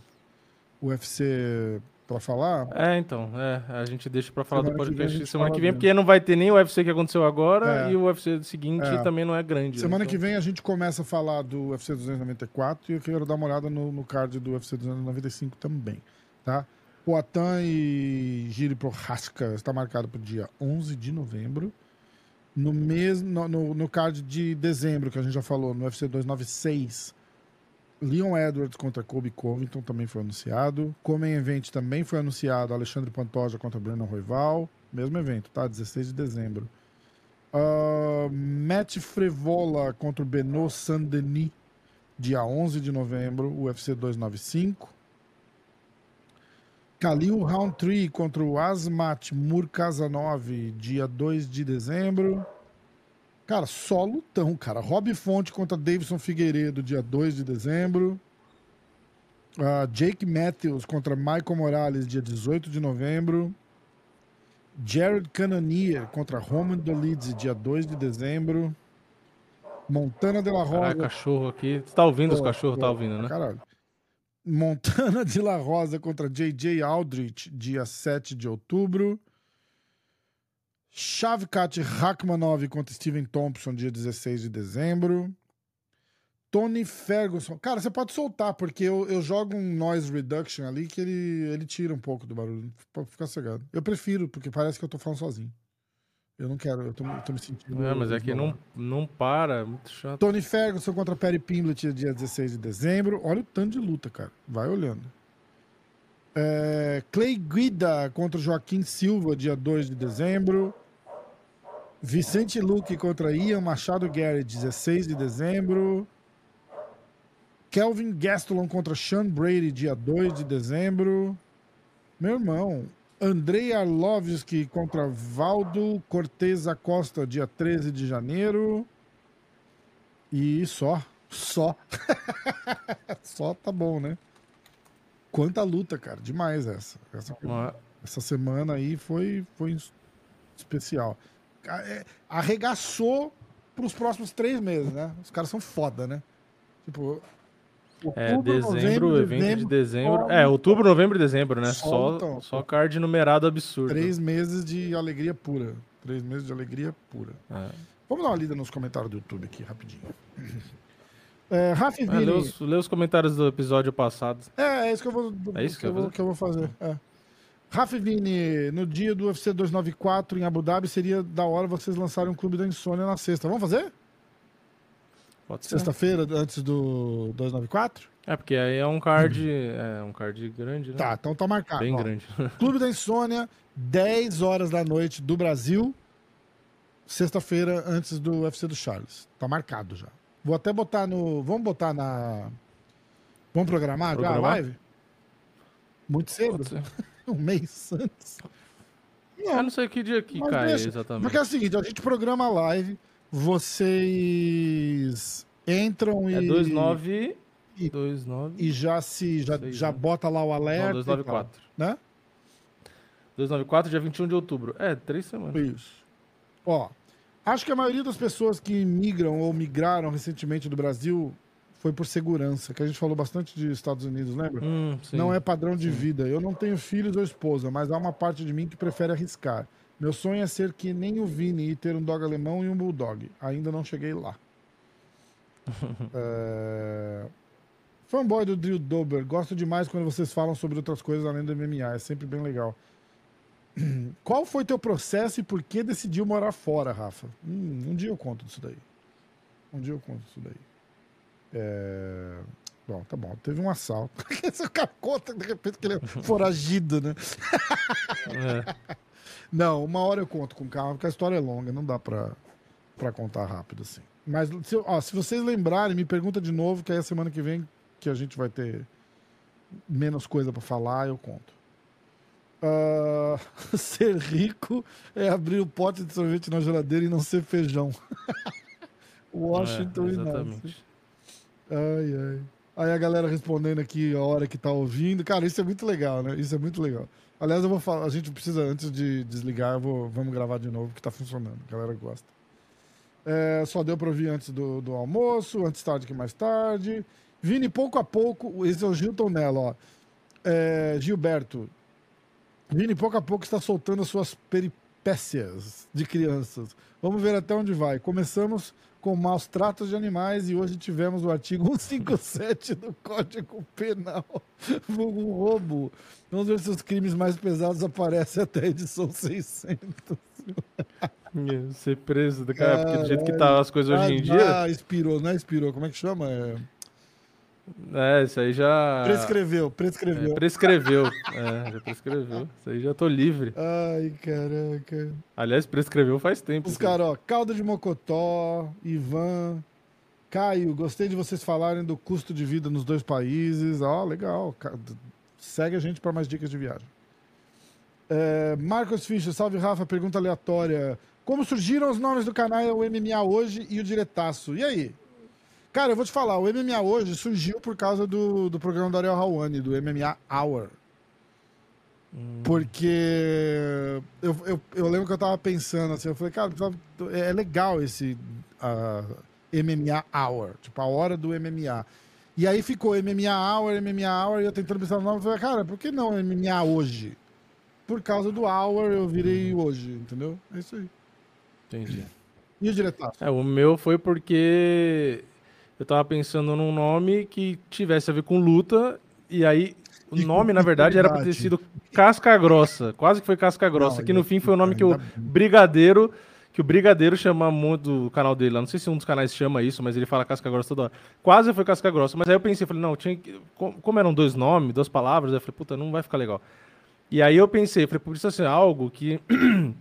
UFC pra falar? É, então, é, a gente deixa pra falar Semana do que vem podcast gente semana que vem, porque não vai ter nem o UFC que aconteceu agora É. e o UFC seguinte É. também não é grande. né? Semana Então, que vem a gente começa a falar do UFC 294 e eu quero dar uma olhada no, no card do UFC 295 também, tá? Poatan e Giri Prohaska está marcado para o dia 11 de novembro. No, mesmo, no, no, no card de dezembro, que a gente já falou, no UFC 296, Leon Edwards contra Kobe Covington também foi anunciado. Como Event também foi anunciado Alexandre Pantoja contra Brandon Roival. Mesmo evento, tá? 16 de dezembro. Ah, Matt Frevola contra o Benoit Saint-Denis, dia 11 de novembro, UFC 295. Khalil Roundtree contra o Asmat Murkazanov, dia 2 de dezembro. Cara, só lutão, cara. Rob Fonte contra Davidson Figueiredo, dia 2 de dezembro. Ah, Jake Matthews contra Michael Morales, dia 18 de novembro. Jared Cannonier contra Roman Dolidze, dia 2 de dezembro. Montana de la Rosa. Caralho, cachorro aqui. Você tá ouvindo os cachorros? pô, Tá ouvindo, né? Caralho. Montana de la Rosa contra JJ Aldrich, dia 7 de outubro. Shavkat Rakhmanov contra Steven Thompson, dia 16 de dezembro. Tony Ferguson. Cara, você pode soltar, porque eu, eu jogo um noise reduction ali que ele, ele tira um pouco do barulho. Pode ficar cegado. Eu prefiro, porque parece que eu tô falando sozinho. Eu não quero, eu tô, tô me sentindo. É, mas é que não, não para, é muito chato. Tony Ferguson contra Perry Pimblett, dia 16 de dezembro. Olha o tanto de luta, cara. Vai olhando. É, Clay Guida contra Joaquim Silva, dia 2 de dezembro. Vicente Luque contra Ian Machado Gary, 16 de dezembro. Kelvin Gastelum contra Sean Brady, dia 2 de dezembro. Meu irmão, Andrei Arlovski contra Valdo Cortez Acosta, dia 13 de janeiro. E só. Só. só tá bom, né? Quanta luta, cara. Demais essa. Essa, essa semana aí foi, foi especial. É, arregaçou pros próximos três meses, né? Os caras são foda, né? Tipo, é, dezembro, novembro, evento dezembro, de dezembro. É, outubro, novembro e dezembro, né? Só, só card numerado absurdo. Três meses de alegria pura. Três meses de alegria pura. É. Vamos dar uma lida nos comentários do YouTube aqui, rapidinho. É, Rafa Vini... lê, os, lê os comentários do episódio passado. É, é isso que eu vou, é isso que, que, eu, vou, que eu vou fazer. É. Vini, no dia do UFC 294 em Abu Dhabi, seria da hora vocês lançarem um clube da insônia na sexta. Vamos fazer? Pode ser. Sexta-feira, antes do 294? É, porque aí é um card, é um card grande, né? Tá, então tá marcado. Bem ó. grande. Clube da Insônia, 10 horas da noite do Brasil, sexta-feira, antes do UFC do Charles. Tá marcado já. Vou até botar no. Vamos botar na. Vamos programar, programar? já a live? Muito cedo? um mês antes. Não, eu não sei que dia que cai deixa. exatamente. Porque é o seguinte, a gente programa a live vocês entram e. É 29. E, 29 e já se já, já bota lá o alerta. Não, 294. Tal, né? 294, dia 21 de outubro. É, três semanas. Isso. Ó, acho que a maioria das pessoas que migram ou migraram recentemente do Brasil foi por segurança, que a gente falou bastante de Estados Unidos, lembra? Hum, não é padrão de sim. vida. Eu não tenho filhos ou esposa, mas há uma parte de mim que prefere arriscar. Meu sonho é ser que nem o Vini e ter um dog alemão e um bulldog. Ainda não cheguei lá. é... Fanboy do Drill Dober. Gosto demais quando vocês falam sobre outras coisas além do MMA. É sempre bem legal. Qual foi teu processo e por que decidiu morar fora, Rafa? Hum, um dia eu conto disso daí. Um dia eu conto disso daí. É... Bom, tá bom. Teve um assalto. Esse cara conta de repente que ele é foragido, né? é. Não, uma hora eu conto com calma, porque a história é longa, não dá pra, pra contar rápido assim. Mas se, ó, se vocês lembrarem, me pergunta de novo, que aí a semana que vem, que a gente vai ter menos coisa para falar, eu conto. Uh, ser rico é abrir o pote de sorvete na geladeira e não ser feijão. Washington é, exatamente. Ai, ai. Aí a galera respondendo aqui a hora que tá ouvindo. Cara, isso é muito legal, né? Isso é muito legal. Aliás, eu vou falar, a gente precisa, antes de desligar, vou, vamos gravar de novo, que tá funcionando. A galera gosta. É, só deu pra ouvir antes do, do almoço, antes tarde que mais tarde. Vini, pouco a pouco, esse é o Gilton Nello, ó. É, Gilberto. Vini, pouco a pouco, está soltando as suas peripécias de crianças. Vamos ver até onde vai. Começamos com maus tratos de animais e hoje tivemos o artigo 157 do Código Penal, roubo. Vamos ver se os crimes mais pesados aparecem até a edição 600. Ser preso, cara, porque do jeito que tá as coisas hoje em dia. Ah, expirou, não é expirou, como é que chama? É... É, isso aí já. Prescreveu, prescreveu. É, prescreveu. é, já prescreveu. Isso aí já tô livre. Ai, caraca. Aliás, prescreveu faz tempo. Os caras, ó, Calda de Mocotó, Ivan, Caio, gostei de vocês falarem do custo de vida nos dois países. Ó, legal. Segue a gente para mais dicas de viagem. É, Marcos Fischer, salve Rafa, pergunta aleatória. Como surgiram os nomes do canal o MMA hoje e o Diretaço? E aí? Cara, eu vou te falar, o MMA hoje surgiu por causa do, do programa do Ariel Hawani, do MMA Hour. Hum. Porque eu, eu, eu, lembro que eu tava pensando assim, eu falei, cara, é legal esse uh, MMA Hour, tipo, a hora do MMA. E aí ficou MMA Hour, MMA Hour, e eu tentando pensar no nome, eu falei, cara, por que não MMA hoje? por causa do Hour eu virei hoje, entendeu? É isso aí. Entendi. E o diretaço? É, o meu foi porque eu tava pensando num nome que tivesse a ver com luta, e aí o nome, na verdade, era pra ter sido Casca Grossa. Quase que foi Casca Grossa. Não, que no fim foi o nome que o. Brigadeiro. Que o Brigadeiro chama muito do canal dele lá. Não sei se um dos canais chama isso, mas ele fala Casca Grossa toda hora. Quase foi Casca Grossa. Mas aí eu pensei, falei, não, tinha que. co- Como eram dois nomes, duas palavras, eu falei, puta, não vai ficar legal. E aí eu pensei, falei, precisa ser algo que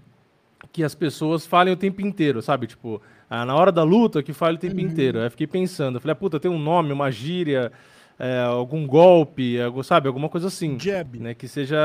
que as pessoas falem o tempo inteiro, sabe? Tipo, ah, na hora da luta que fale o tempo inteiro. Aí fiquei pensando, eu falei, ah, puta, tem um nome, uma gíria, é, algum golpe, algo, sabe? Alguma coisa assim, Jab. né? Que seja,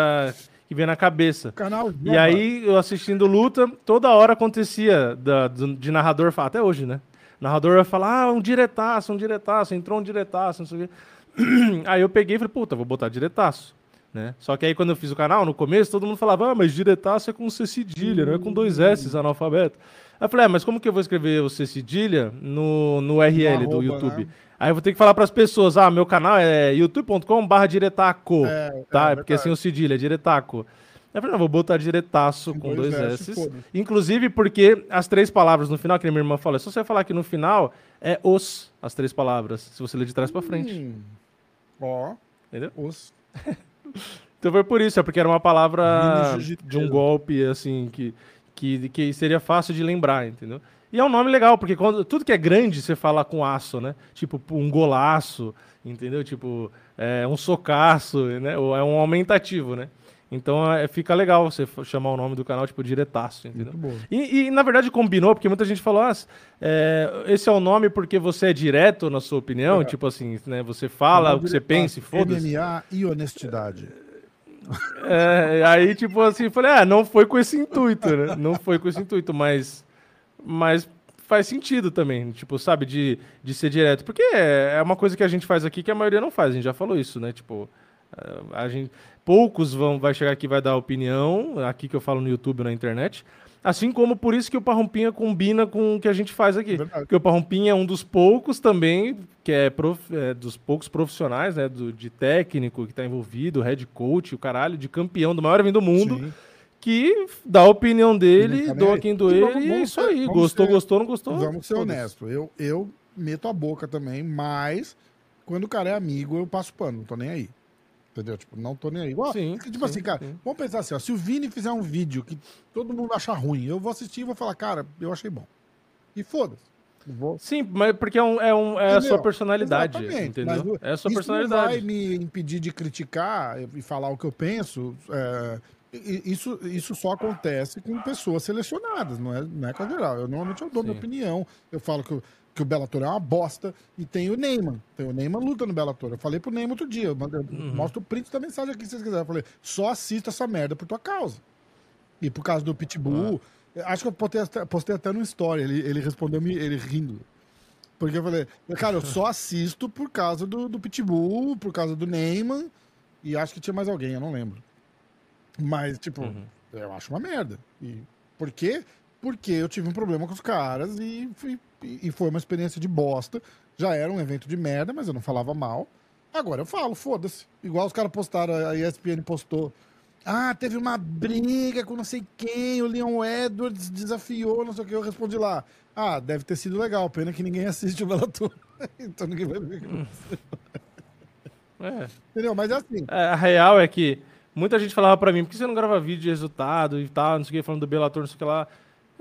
que venha na cabeça. Canal E aí, eu assistindo luta, toda hora acontecia da- do- de narrador falar, até hoje, né? O narrador vai falar, ah, um diretaço, um diretaço, entrou um diretaço, não sei o quê. Aí eu peguei e falei, puta, vou botar diretaço. Né? Só que aí quando eu fiz o canal, no começo, todo mundo falava, ah, mas diretaço é com C cedilha, não é com dois S, analfabeto. Aí eu falei, ah, mas como que eu vou escrever o C cedilha no, no URL do arroba, YouTube? né? Aí eu vou ter que falar para as pessoas, ah, meu canal é youtube.com barra diretaco, É, tá? é É porque sem o cedilha, é diretaco. Aí eu falei, não, vou botar diretaço com dois, S. Inclusive porque as três palavras no final, que minha irmã falou, é só você falar que no final é os, as três palavras, se você ler de trás para frente, Hum. Ó, entendeu? os. Então foi por isso, é porque era uma palavra de um golpe, assim, que, que, que seria fácil de lembrar, entendeu? E é um nome legal, porque quando, tudo que é grande você fala com aço, né? Tipo, um golaço, entendeu? Tipo, é, um socaço, né? Ou é um aumentativo, né? Então é, fica legal você chamar o nome do canal, tipo, diretaço, entendeu? E, e, na verdade combinou, porque muita gente falou, ah, é, esse é o nome porque você é direto na sua opinião, É. tipo assim, né? Você fala o que você pensa e foda-se. MMA e honestidade. É, aí, tipo assim, falei, ah, não foi com esse intuito, né? Não foi com esse intuito, mas, mas faz sentido também, tipo, sabe, de, de ser direto. Porque é, é uma coisa que a gente faz aqui que a maioria não faz, a gente já falou isso, né? Tipo, a gente, poucos vão, vai chegar aqui vai dar opinião, aqui que eu falo no YouTube, na internet, assim como por isso que o Parrompinha combina com o que a gente faz aqui. Verdade. Porque o Parrompinha é um dos poucos também, que é, prof- é dos poucos profissionais, né, do, de técnico que está envolvido, head coach, o caralho, de campeão do maior evento do mundo, Sim. que dá a opinião dele, nem doa quem E doer, e é isso aí. vamos Gostou, ser- gostou, não gostou? Vamos ser foda-se. honestos. Eu, eu meto a boca também, mas quando o cara é amigo, eu passo pano, não tô nem aí. Entendeu? Tipo, não tô nem aí. Ó, Sim, tipo sim, assim, cara, sim. vamos pensar assim, ó. Se o Vini fizer um vídeo que todo mundo achar ruim, eu vou assistir e vou falar, cara, eu achei bom. E foda-se. Eu Vou... Sim, mas porque é, um, é, um, é a sua personalidade, Exatamente, mas entendeu? o- É a sua isso personalidade. não vai me impedir de criticar e falar o que eu penso. é, isso, isso só acontece com pessoas selecionadas, não é, não é com a geral. Eu normalmente eu dou minha Sim. opinião. Eu falo que, o- que o Bellator é uma bosta e tem o Neyman. Tem o Neyman luta no Bellator. Eu falei pro Neyman outro dia. Eu Uhum. Mostro o print da mensagem aqui se vocês quiserem. Eu falei, só assista essa merda por tua causa. E por causa do Pitbull. eu Acho que eu postei até, postei até no story. Ele, ele respondeu me ele rindo. Porque eu falei, cara, eu só assisto por causa do, do Pitbull, por causa do Neyman, e acho que tinha mais alguém, eu não lembro. Mas, tipo, Uhum. eu acho uma merda. E por quê? Porque eu tive um problema com os caras e, fui- e foi uma experiência de bosta. Já era um evento de merda, mas eu não falava mal. Agora eu falo, foda-se. Igual os caras postaram, a ESPN postou. Ah, teve uma briga com não sei quem, o Leon Edwards desafiou, não sei o que. Eu respondi lá. Ah, deve ter sido legal, pena que ninguém assiste o Bellator. então ninguém vai ver. É. Entendeu? Mas é assim. É, A real é que muita gente falava pra mim, por que você não grava vídeo de resultado e tal, não sei o que, falando do Bellator, não sei o que lá.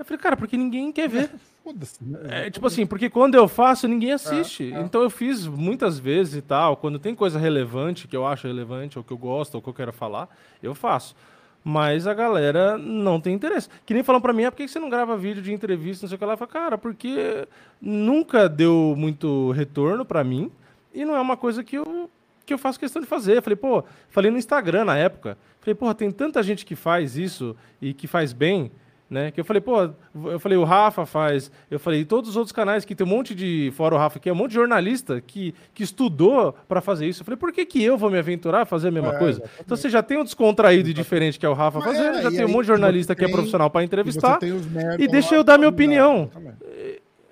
Eu falei, cara, porque ninguém quer ver. Foda-se. né? É, tipo assim, porque quando eu faço, ninguém assiste. é. Então eu fiz muitas vezes e tal, quando tem coisa relevante, que eu acho relevante, ou que eu gosto, ou que eu quero falar, eu faço. Mas a galera não tem interesse. Que nem falam pra mim, ah, por que você não grava vídeo de entrevista, não sei o que lá? Eu falo, cara, porque nunca deu muito retorno pra mim e não é uma coisa que eu, que eu faço questão de fazer. Eu falei, pô, falei no Instagram na época. Falei, porra, tem tanta gente que faz isso e que faz bem, né? Que eu falei, pô, eu falei, o Rafa faz, eu falei, todos os outros canais que tem um monte de, fora o Rafa aqui, é um monte de jornalista que, que estudou pra fazer isso. Eu falei, por que, que eu vou me aventurar a fazer a mesma É, coisa? exatamente. Então você já tem um descontraído e diferente que é o Rafa Mas fazendo, é, já tem um aí monte de jornalista você que é tem- profissional pra E entrevistar. tem e deixa eu dar minha opinião.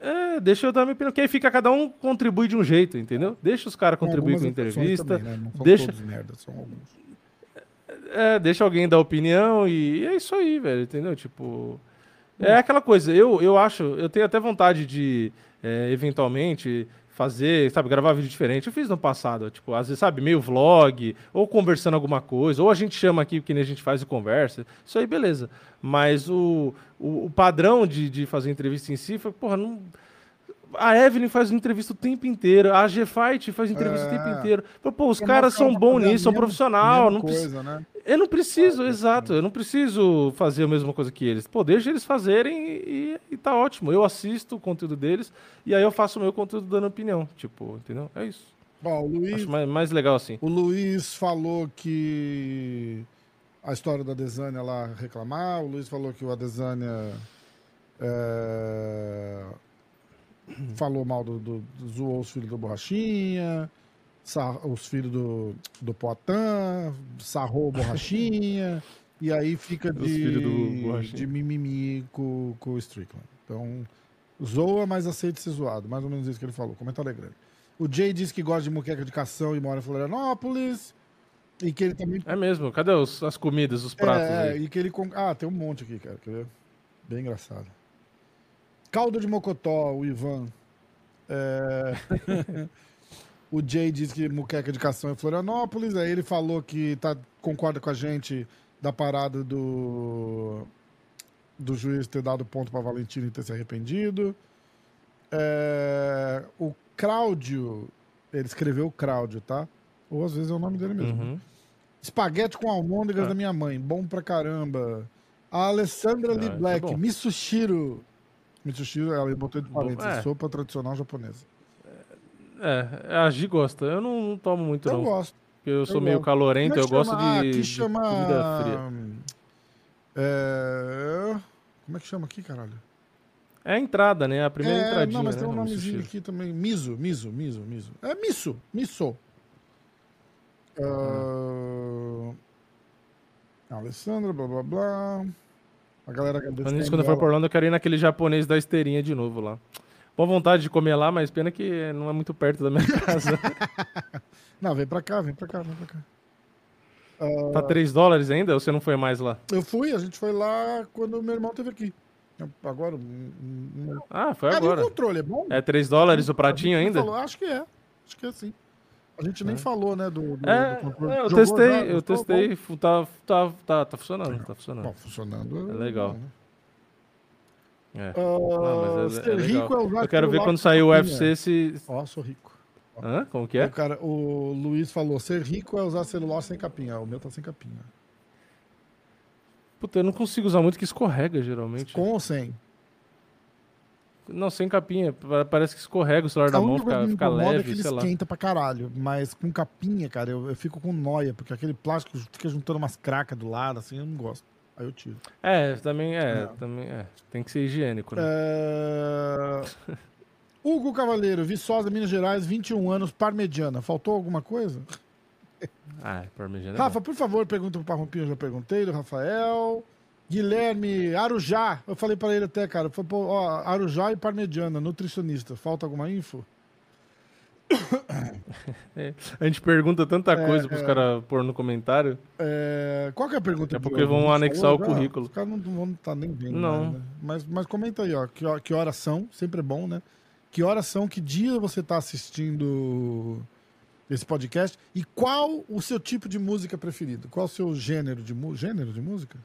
É, deixa eu dar minha opinião, que aí fica cada um contribui de um jeito, entendeu? Deixa os caras contribuir com exceções entrevista, também, né? Não são deixa- todos merda, são alguns. É, deixa alguém dar opinião e é isso aí, velho, entendeu? Tipo. É aquela coisa, eu, eu acho, eu tenho até vontade de, é, eventualmente, fazer, sabe, gravar vídeo diferente. Eu fiz no passado, tipo, às vezes, sabe, meio vlog, ou conversando alguma coisa, ou a gente chama aqui, que nem a gente faz e conversa. Isso aí, beleza. Mas o, o, o padrão de, de fazer entrevista em si foi, porra, não a Evelyn faz entrevista o tempo inteiro, a G-Fight faz entrevista é. o tempo inteiro. Pô, os caras são bons nisso, são profissional. Não coisa, né? Eu não preciso, é, exato, eu não preciso fazer a mesma coisa que eles. Pô, deixa eles fazerem e, e, tá ótimo. Eu assisto o conteúdo deles e aí eu faço o meu conteúdo dando opinião. Tipo, entendeu? É isso. Bom, o Luiz, Acho mais, mais legal assim. O Luiz falou que a história da Desânia lá reclamar, o Luiz falou que o Adesânia. É falou mal do, do, do zoou os filhos do Borrachinha, sar, os filhos do, do Poitin, sarrou o Borrachinha, e aí fica de, de mimimi com, com o Strickland. Então, zoa, mas aceita ser zoado. Mais ou menos isso que ele falou. Comentário grande. O Jay disse que gosta de muqueca de cação e mora em Florianópolis. E que ele também. É mesmo? Cadê os, as comidas, os pratos? É, aí? e que ele. Ah, tem um monte aqui, cara. Bem engraçado. Caldo de Mocotó, o Ivan. É... o Jay disse que muqueca de cação é Florianópolis. Aí ele falou que tá, concorda com a gente da parada do, do juiz ter dado ponto para Valentino e ter se arrependido. É... O Cláudio, ele escreveu Cláudio, tá? Ou às vezes é o nome dele mesmo. Uhum. Espaguete com almôndegas ah. da minha mãe, bom pra caramba. A Alessandra ah, Lee é Black, é Misushiro. Mitsushiro, ela botou de parênteses, é. sopa tradicional japonesa. É, a Gi gosta. Eu não, não tomo muito, eu não. Gosto. Porque eu sou eu meio gosto. calorento, é eu gosto de, aqui de chama... comida fria. É... Como é que chama aqui, caralho? É a entrada, né? A primeira é, entradinha. Não, mas né, tem um nomezinho aqui também. Miso, miso, miso, miso. É miso, miso. Uh... Alessandra, blá blá blá. A galera. Mas quando eu for por Orlando, eu quero ir naquele japonês da esteirinha de novo lá. Boa vontade de comer lá, mas pena que não é muito perto da minha casa. não, vem pra cá, vem pra cá, vem pra cá. Uh... Tá 3 dólares ainda ou você não foi mais lá? Eu fui, a gente foi lá quando meu irmão teve aqui. Agora. Ah, foi agora. o controle, é bom? É 3 dólares o pratinho ainda? Falou, acho que é. Acho que é sim. A gente nem é. falou, né, do, do, é, do é, eu Jogou testei, já, eu testei, tá, tá, tá, tá funcionando, tá funcionando. Bom, funcionando. É legal. Né? É. Uh, é, é rico é eu quero ver quando sair o UFC se. Ó, sou rico. Hã? Como que é? O, cara, o Luiz falou: ser rico é usar celular sem capinha. O meu tá sem capinha. Puta, eu não consigo usar muito que escorrega geralmente. Com ou sem? Não, sem capinha. Parece que escorrega o celular da mão, fica, fica leve, é que ele esquenta pra caralho. Mas com capinha, cara, eu, eu fico com noia, porque aquele plástico fica juntando umas cracas do lado, assim, eu não gosto. Aí eu tiro. É, também é, também é. Tem que ser higiênico, né? É... Hugo Cavaleiro, Viçosa, Minas Gerais, 21 anos, parmegiana. Faltou alguma coisa? Ah, parmegiana. É Rafa, é por favor, pergunta pro Parrompinho, eu já perguntei, do Rafael. Guilherme Arujá, eu falei para ele até, cara, foi, pô, ó, Arujá e Parmegiana, nutricionista. Falta alguma info? É, a gente pergunta tanta é, coisa para os é, caras pôr no comentário. É, qual que é a pergunta? Daqui a pouco vão anexar o currículo. Os caras não vão estar tá nem vendo. Não. né? mas, mas comenta aí, ó. Que, que horas são? Sempre é bom, né? Que horas são? Que dia você está assistindo esse podcast? E qual o seu tipo de música preferido? Qual o seu gênero de, gênero de música?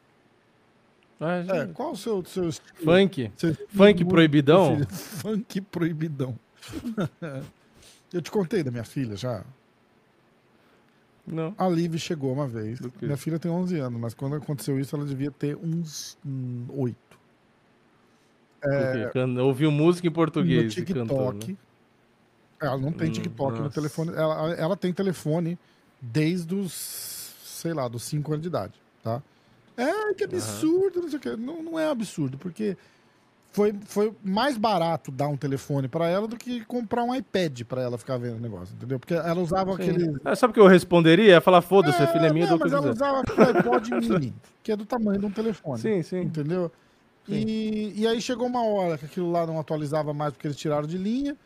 É, qual o seu, seu Funk. Seu Funk proibidão? Funk proibidão. Eu te contei da minha filha já. Não. A Liv chegou uma vez. Minha filha tem 11 anos, mas quando aconteceu isso, ela devia ter uns hum, 8. É, ouviu música em português. No TikTok. Cantou, né? Ela não tem hum, TikTok nossa. no telefone. Ela, ela tem telefone desde os, sei lá, dos 5 anos de idade, tá? É, que absurdo, uhum. não sei o que. Não, não é absurdo, porque foi, foi mais barato dar um telefone para ela do que comprar um iPad para ela ficar vendo o negócio, entendeu? Porque ela usava Sim. aquele. É, sabe o que eu responderia? Ia falar, foda-se, é, filha é minha, não, mas ela usava aquele iPod mini, que é do tamanho de um telefone. Sim, sim. Entendeu? Sim. E, e aí chegou uma hora que aquilo lá não atualizava mais porque eles tiraram de linha.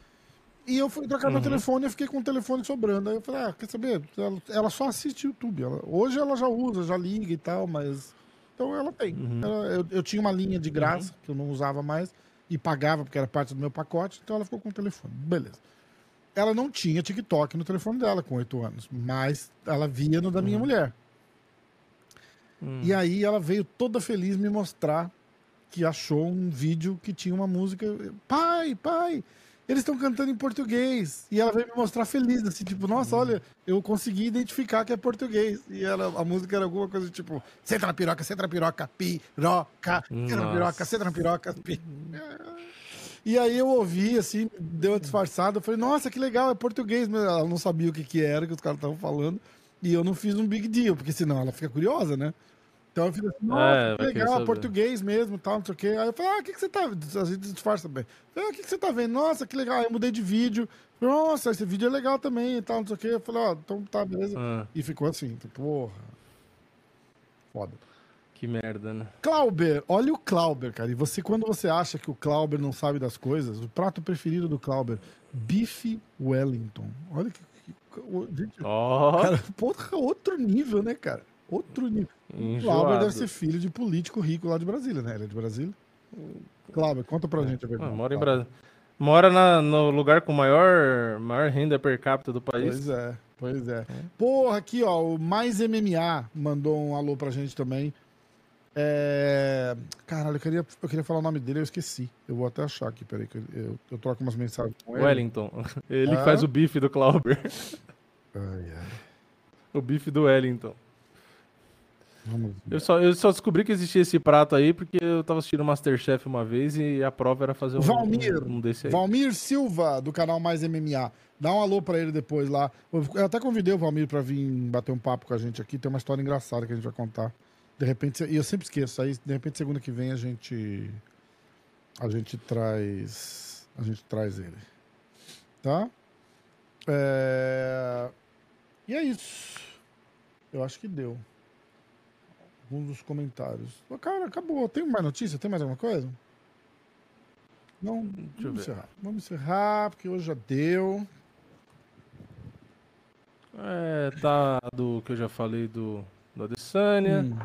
E eu fui trocar meu Uhum. telefone e eu fiquei com o telefone sobrando. Aí eu falei, ah, quer saber? Ela, ela só assiste YouTube. Ela- hoje ela já usa, já liga e tal, mas. Então ela tem. Uhum. Ela- eu, eu tinha uma linha de graça, que eu não usava mais, e pagava porque era parte do meu pacote, então ela ficou com o telefone. Beleza. Ela não tinha TikTok no telefone dela com 8 anos, mas ela via no da minha mulher. Hum. E aí ela veio toda feliz me mostrar que achou um vídeo que tinha uma música. Pai, pai, eles estão cantando em português. E ela veio me mostrar feliz, assim, tipo, nossa, olha, eu consegui identificar que é português. E ela, a música era alguma coisa tipo, senta na piroca, senta na piroca, piroca, senta na piroca, senta na piroca, pi... E aí eu ouvi, assim, deu uma disfarçada, eu falei, nossa, que legal, é português. Mas ela não sabia o que, que era, que os caras estavam falando. E eu não fiz um big deal, porque senão ela fica curiosa, né? Então eu fiz assim, nossa, É, legal, português mesmo, tal, não sei o quê. Aí eu falei, ah, o que, que você tá A gente disfarça bem. Eu falei, ah, o que, que você tá vendo? Nossa, que legal. Aí eu mudei de vídeo. Falei, Nossa, esse vídeo é legal também e tal, não sei o quê. Eu falei, ó, então tá, beleza. Ah, E ficou assim, tipo, porra. Foda. que merda, né? Clauber, olha o Clauber, cara. E você, quando você acha que o Clauber não sabe das coisas, o prato preferido do Clauber, bife Wellington. Olha que. que- gente, Ó, cara, porra, outro nível, né, cara? Outro nível. O Clauber enjoado. deve ser filho de político rico lá de Brasília, né? Ele é de Brasília. Clauber, conta pra gente a Ah, verdade. mora em. Brasília. Mora na- no lugar com maior, maior renda per capita do país. Pois é, pois é. Porra, aqui, ó, o Mais MMA mandou um alô pra gente também. É... Caralho, eu queria, eu queria falar o nome dele, eu esqueci. Eu vou até achar aqui, peraí, que eu, eu, eu troco umas mensagens com ele. Wellington. Ele Ah. faz o bife do Clauber. Ai, ai. O bife do Wellington. Eu só, eu só descobri que existia esse prato aí porque eu tava assistindo Masterchef uma vez e a prova era fazer um, Valmir. um, um desse aí. Valmir Silva, do canal Mais MMA. Dá um alô pra ele depois lá. Eu eu até convidei o Valmir pra vir bater um papo com a gente aqui. Tem uma história engraçada que a gente vai contar. De repente, e eu sempre esqueço. Aí, de repente, segunda que vem a gente. A gente traz. A gente traz ele. Tá? É, E é isso. Eu acho que deu. Alguns dos comentários. Cara, acabou. Tem mais notícia? Tem mais alguma coisa? Não, eu vamos encerrar. Vamos encerrar, porque hoje já deu. É, tá do que eu já falei do, do Adesanya. Hum.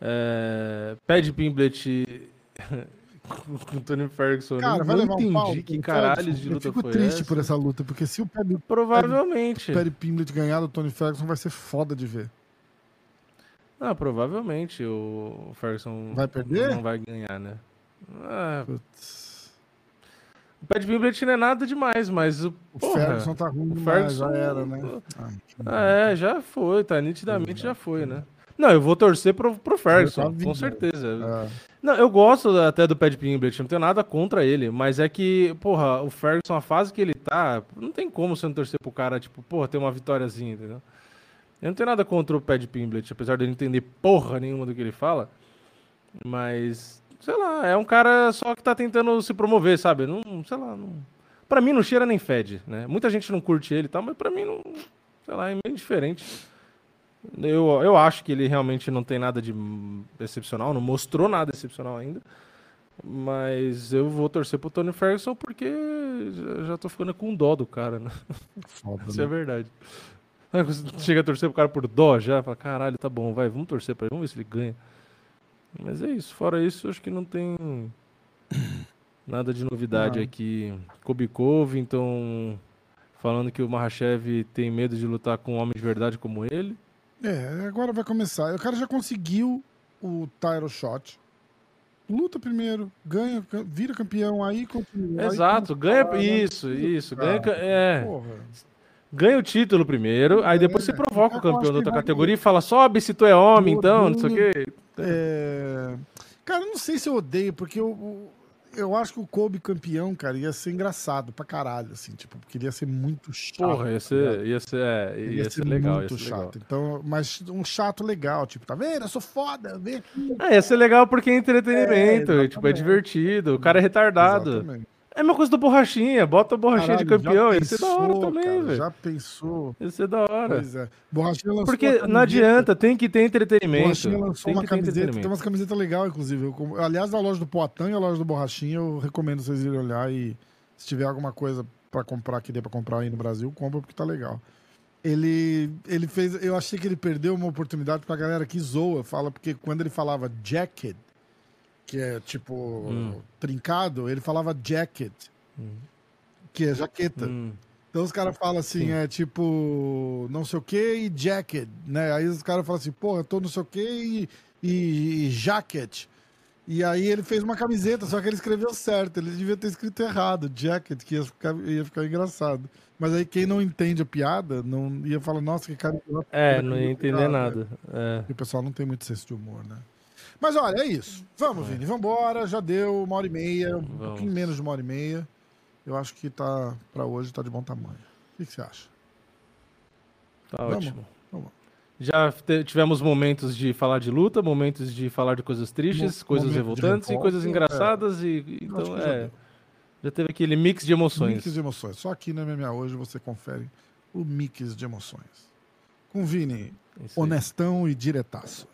É, Pad Pimblet com o Tony Ferguson. Cara, eu vai não levar entendi um pau. que caralho de luta Eu fico foi triste essa. por essa luta, porque se o Perry, Provavelmente. Perry Pimblett ganhar do Tony Ferguson, vai ser foda de ver. Ah, provavelmente o Ferguson Vai perder? não vai ganhar, né? Ah, Putz. o Pad Pimblet não é nada demais, mas o, O porra, Ferguson tá ruim o demais, já Ferguson- era, né? Ah, Ah, é, já foi, tá? Nitidamente já foi, né? Não, eu vou torcer pro, pro Ferguson, com certeza. é. Não, eu gosto até do Pat Pimblet, não tenho nada contra ele, mas é que, porra, o Ferguson, a fase que ele tá, não tem como você não torcer pro cara, tipo, porra, ter uma vitóriazinha, entendeu? Eu não tenho nada contra o Pat Pimblet, apesar de eu não entender porra nenhuma do que ele fala, mas, sei lá, é um cara só que tá tentando se promover, sabe? Não, sei lá, não... Pra mim não cheira nem fede, né? Muita gente não curte ele e tal, mas pra mim não, sei lá, é meio diferente. Eu, eu acho que ele realmente não tem nada de excepcional, não mostrou nada excepcional ainda. Mas eu vou torcer pro Tony Ferguson porque já, já tô ficando com dó do cara, né? Foda, Isso é né? verdade. Aí Chega a torcer pro cara por dó já, fala, caralho, tá bom, vai, vamos torcer pra ele, vamos ver se ele ganha. Mas é isso, fora isso, acho que não tem nada de novidade Não. aqui. Kobe Covington falando que o Mahashev tem medo de lutar com um homem de verdade como ele. É, agora vai começar. O cara já conseguiu o title shot. Luta primeiro, ganha, vira campeão, aí continua. aí Exato, começa a ganha né? isso, isso, ganha, é, Porra. Ganha o título primeiro, aí depois É, você provoca o campeão da outra categoria e fala, sobe se tu é homem, então, não sei o quê. É... Cara, eu não sei se eu odeio, porque eu, eu, acho que o Kobe campeão, cara, ia ser engraçado pra caralho, assim, tipo, porque ele ia ser muito chato. Porra, ia tá ser, ligado? ia ser, é, Ele ia ser legal, ia muito ser chato. legal. Então, mas um chato legal, tipo, tá vendo? Eu sou foda, aqui. Ah, ia ser legal porque é entretenimento, É, tipo, é divertido, o cara é retardado. Exatamente. É a mesma coisa do Borrachinha, bota o Borrachinha de Caralho, já campeão, ia ser da hora também, cara, velho. Já pensou? Ia ser da hora. Pois é. Borrachinha lançou Porque uma não adianta, tem que ter entretenimento. Borrachinha lançou Tem uma camiseta, tem umas camisetas legais, inclusive. Eu aliás, a loja do Poatan e a loja do Borrachinha, eu recomendo vocês irem olhar e se tiver alguma coisa pra comprar, que dê pra comprar aí no Brasil, compra porque tá legal. Ele, ele fez. Eu achei que ele perdeu uma oportunidade pra galera que zoa, fala, porque quando ele falava jacket, que é tipo Hum. trincado, ele falava jacket, que é jaqueta. Hum. Então os caras falam assim, Sim. é tipo, não sei o que e jacket, né? Aí os caras falam assim, porra, eu tô não sei o que e, e, e jacket. E aí ele fez uma camiseta, só que ele escreveu certo, ele devia ter escrito errado, jacket, que ia ficar, ia ficar engraçado. Mas aí quem não entende a piada, não ia falar, nossa, que cara... É, não ia entender nada. É. E o pessoal não tem muito senso de humor, né? Mas olha, é isso. Vamos, Vini, vambora. Já deu uma hora e meia, um Vamos. pouquinho menos de uma hora e meia. Eu acho que tá, pra hoje tá de bom tamanho. O que, que você acha? Tá Vamos, ótimo. vamos. Já tivemos momentos de falar de luta, momentos de falar de coisas tristes, Mo- coisas revoltantes e coisas é. engraçadas. E, então, que já é. deu. Já teve aquele mix de emoções. Mix de emoções. Só aqui no MMA hoje você confere o mix de emoções. Com Vini, honestão e diretaço.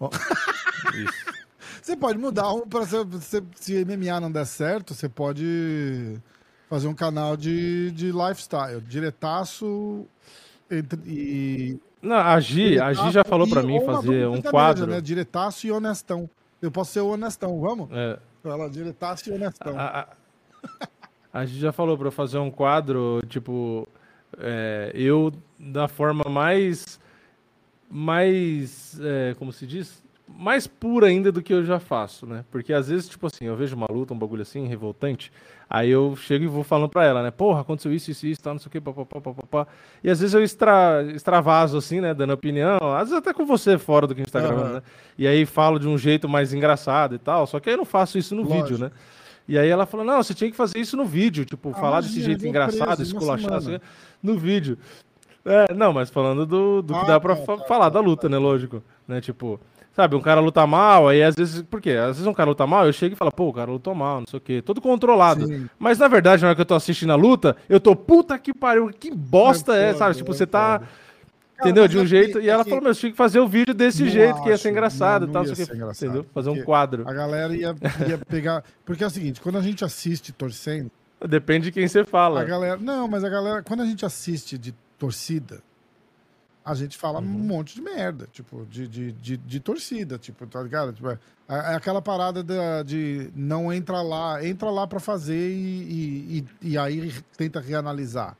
Você pode mudar um para se, se MMA não der certo, você pode fazer um canal de, de lifestyle, diretaço entre, e Não, a Gi, a Gi já falou pra e- mim fazer um quadro. né? Diretaço e honestão. Eu posso ser o honestão, vamos? É, Ela diretaço e honestão. a, a, a Gi já falou pra eu fazer um quadro, tipo, é, eu da forma mais, mais, é, como se diz? Mais pura ainda do que eu já faço, né? Porque às vezes, tipo assim, eu vejo uma luta, um bagulho assim, revoltante, aí eu chego e vou falando pra ela, né? Porra, aconteceu isso, isso, isso, tá, não sei o que, papapá, papapá. E às vezes eu extra, extravaso, assim, né? Dando opinião, às vezes até com você fora do que a gente tá Aham. gravando, né? E aí falo de um jeito mais engraçado e tal, só que aí eu não faço isso no Lógico. vídeo, né? E aí ela falou, não, você tinha que fazer isso no vídeo, tipo, Ah, falar imagina, desse jeito vou engraçado, esculachar, semana. assim, no vídeo. É, não, mas falando do, do que Ah, dá pra tá, tá, falar tá, da luta, né? Lógico. Né? Tipo, sabe, um cara luta mal, aí às vezes. Por quê? Às vezes um cara luta mal, eu chego e falo, pô, o cara lutou mal, não sei o quê. Todo controlado. Sim. Mas na verdade, na hora que eu tô assistindo a luta, eu tô, puta que pariu, que bosta É é, foda, sabe? Tipo, é você tá. Entendeu? mas De um é jeito. que- E ela é que- falou, meu, você tinha que fazer o vídeo desse Não jeito, que ia ser acho, engraçado não- e tal, não sei ia ser engraçado, Entendeu? Fazer um quadro. A galera ia, ia pegar. Porque é o seguinte, quando a gente assiste torcendo, Depende de quem você fala. a galera. Não, mas a galera. Quando a gente assiste de torcida, a gente fala um monte de merda, tipo, de, de, de, de torcida, tipo, tá ligado? Tipo, é, é aquela parada da- de não entra lá, entra lá pra fazer e, e, e, e aí tenta reanalisar.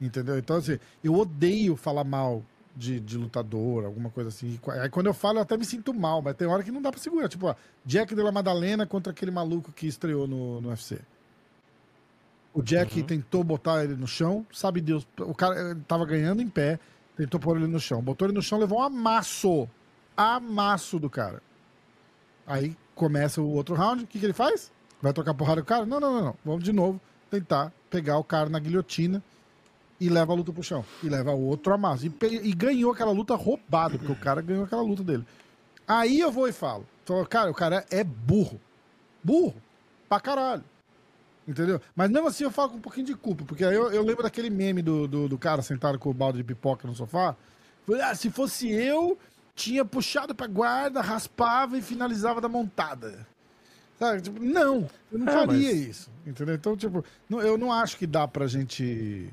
Entendeu? Então, assim, eu odeio falar mal de, de lutador, alguma coisa assim. Aí quando eu falo, eu até me sinto mal, mas tem hora que não dá pra segurar. Tipo, ó, Jack de la Madalena contra aquele maluco que estreou no, no UFC. O Jack tentou botar ele no chão, sabe Deus, o cara ele tava ganhando em pé, tentou pôr ele no chão. Botou ele no chão, levou um amasso. Amasso do cara. Aí começa o outro round, o que, que ele faz? Vai trocar porrada com o cara? Não, não, não, não. Vamos de novo tentar pegar o cara na guilhotina e leva a luta pro chão. E leva outro amasso. E, e ganhou aquela luta roubada, porque o cara ganhou aquela luta dele. Aí eu vou e falo, falo, cara, o cara é burro. Burro. Pra caralho. Entendeu? Mas mesmo assim eu falo com um pouquinho de culpa, porque aí eu, eu lembro daquele meme do, do, do cara sentado com o balde de pipoca no sofá. Falei, ah, se fosse eu, tinha puxado pra guarda, raspava e finalizava da montada. Sabe? Tipo, não, eu não É, faria mas- isso. Entendeu? Então, tipo, não- eu não acho que dá pra gente.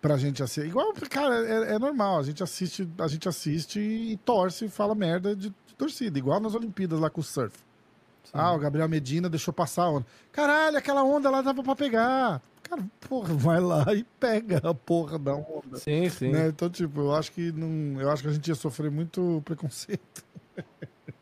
Pra gente assistir. Igual, cara, é, é normal. A gente assiste, a gente assiste e torce e fala merda de, de torcida. Igual nas Olimpíadas lá com o surf. Ah, o Gabriel Medina deixou passar a onda. Caralho, aquela onda lá dava pra pegar. Cara, porra, vai lá e pega a porra da onda. Sim, sim. Né? Então, tipo, eu acho que não. Eu acho que a gente ia sofrer muito preconceito.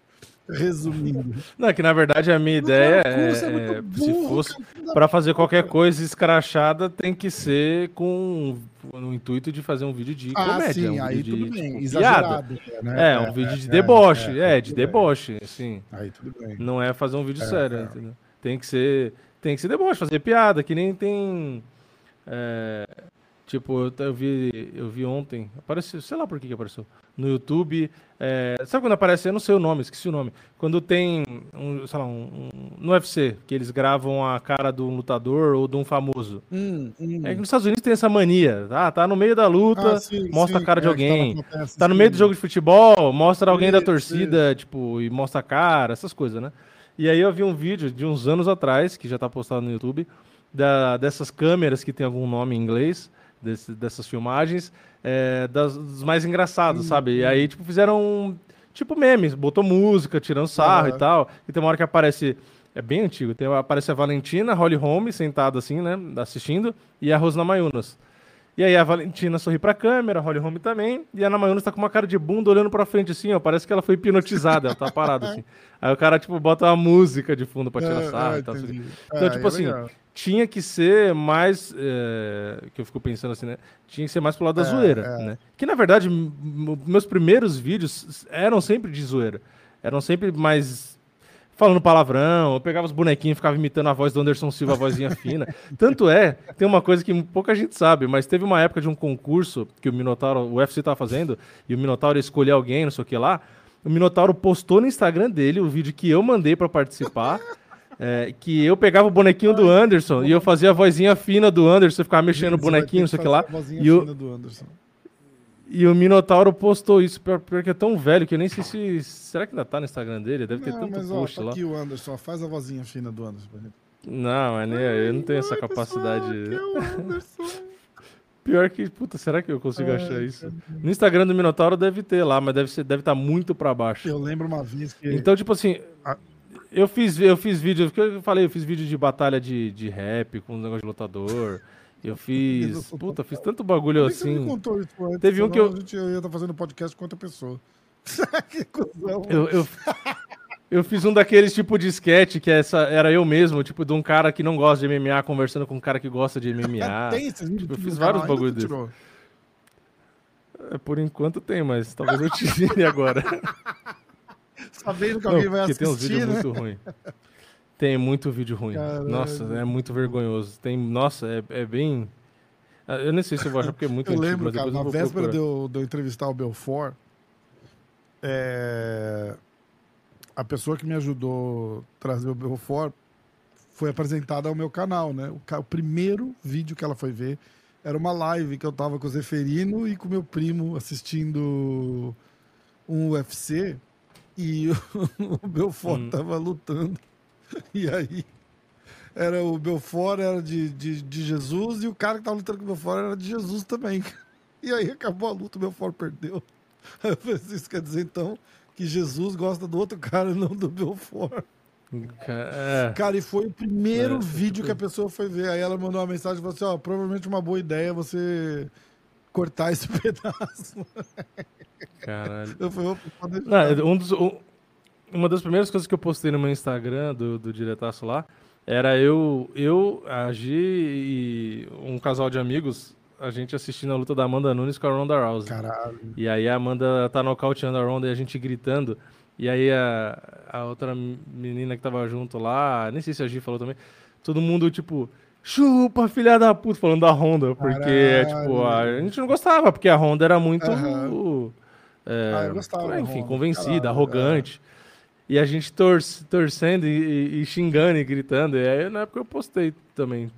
Resumindo. Não, é que na verdade a minha ideia é, muito é, burro, se fosse para fazer qualquer coisa escrachada, tem que ser com no intuito de fazer um vídeo de Ah, comédia, sim, um aí vídeo tudo de, bem. tipo, Exagerado. piada. né? É, um vídeo de deboche, é, de deboche, assim. Aí tudo bem. Não é fazer um vídeo sério, é. entendeu? Tem que ser, tem que ser deboche, fazer piada, que nem tem é, tipo, eu, eu vi, eu vi ontem, apareceu, sei lá por que que apareceu, no YouTube, é, sabe quando aparece, eu não sei o nome, esqueci o nome, quando tem, um, sei lá, um, um- no UFC, que eles gravam a cara de um lutador ou de um famoso. Hum, hum. É que nos Estados Unidos tem essa mania, tá? Tá no meio da luta, Ah, sim, mostra sim, a cara de é, tava alguém. peça Tá no meio do jogo de futebol, mostra alguém da torcida, tipo, e mostra a cara, essas coisas, né? E aí eu vi um vídeo de uns anos atrás, que já tá postado no YouTube, da, dessas câmeras que tem algum nome em inglês, desse, dessas filmagens, é, das, dos mais engraçados, Sim, sabe? E aí, tipo, fizeram tipo memes, botou música, tirando sarro e tal. E tem uma hora que aparece. É bem antigo. Tem, aparece a Valentina, Holly Holmes, sentada assim, né? Assistindo, e a Rosna Mayunas. E aí a Valentina sorri pra câmera, a Holly Holmes também, e a Ana Mayunas tá com uma cara de bunda olhando pra frente assim, ó. Parece que ela foi hipnotizada, ela tá parada assim. Aí o cara, tipo, bota uma música de fundo pra tirar É, sarro ah, e tal. assim. Então, Ah, tipo é assim, legal. Tinha que ser mais. é, que eu fico pensando assim, né? Tinha que ser mais pro lado da É, zoeira, é. né? Que na verdade, meus primeiros vídeos eram sempre de zoeira. Eram sempre mais. Falando palavrão, eu pegava os bonequinhos e ficava imitando a voz do Anderson Silva, a vozinha fina. Tanto é, tem uma coisa que pouca gente sabe, mas teve uma época de um concurso que o Minotauro, o UFC tava fazendo, e o Minotauro ia escolher alguém, não sei o que lá. O Minotauro postou no Instagram dele o vídeo que eu mandei pra participar. É, que eu pegava o bonequinho do Anderson e eu fazia a vozinha fina do Anderson, ficava mexendo o Você vai bonequinho, não sei o que lá. a E o, fina do Anderson. e o Minotauro postou isso, pior- porque é tão velho que eu nem sei se. Será que ainda tá no Instagram dele? Deve ter Não, tanto mas ó, post tá lá. aqui o Anderson, ó, faz a vozinha fina do Anderson. Não, mas nem, eu não tenho essa Ai, capacidade. pessoal, aqui é o Anderson. Pior que, puta, será que eu consigo achar isso? No Instagram do Minotauro deve ter lá, mas deve estar deve tá muito pra baixo. Eu lembro uma vez que. Então, tipo assim, Ah. Eu fiz, eu fiz vídeo, que eu falei, eu fiz vídeo de batalha de, de rap com um negócio de lutador. Eu fiz, puta, fiz tanto bagulho que você não me assim. contou isso antes? Teve um que eu- A gente ia estar fazendo podcast com outra pessoa. que cuzão. Eu, eu, eu fiz um daqueles tipo de sketch que essa, era eu mesmo, tipo, de um cara que não gosta de MMA conversando com um cara que gosta de MMA. Tem vídeos tipo, eu fiz vários ainda, bagulho tu desse. tirou? É, Por enquanto tem, mas talvez eu tire agora. Sabendo que Não, alguém vai porque tem uns assistir, vídeos né? muito ruins. Tem muito vídeo ruim. Caralho. Nossa, é muito vergonhoso. Tem, nossa, é, é bem. Eu nem sei se eu vou achar porque é muito Eu antigo, lembro, cara, na véspera de eu, de eu entrevistar o Belfort, é, a pessoa que me ajudou a trazer o Belfort foi apresentada ao meu canal, né? O, ca- o primeiro vídeo que ela foi ver era uma live que eu tava com o Zeferino e com meu primo assistindo um UFC e o, o Belfort Hum. tava lutando. E aí era o Belfort era de, de, de Jesus e o cara que tava lutando com o Belfort era de Jesus também. E aí acabou a luta, o Belfort perdeu. Eu falei, isso quer dizer então que Jesus gosta do outro cara, não do Belfort. É. Cara, e foi o primeiro É, vídeo que a pessoa foi ver. Aí ela mandou uma mensagem e falou assim: ó, provavelmente uma boa ideia você cortar esse pedaço. Caralho. Eu falei, Não, um dos- um- uma das primeiras coisas que eu postei no meu Instagram do, do diretaço lá era eu, eu, a Gi e um casal de amigos, a gente assistindo a luta da Amanda Nunes com a Ronda Rousey. Caralho. E aí a Amanda tá nocauteando a Ronda e a gente gritando. E aí a, a outra menina que tava junto lá, nem sei se a Gi falou também, todo mundo, tipo, chupa, filha da puta, falando da Honda, porque, tipo, a, a gente não gostava, porque a Honda era muito, Aham. É, Ah, eu gostava enfim, convencida, caralho, arrogante. E a gente torce, torcendo e, e- e xingando e gritando. E aí, na época, eu postei também.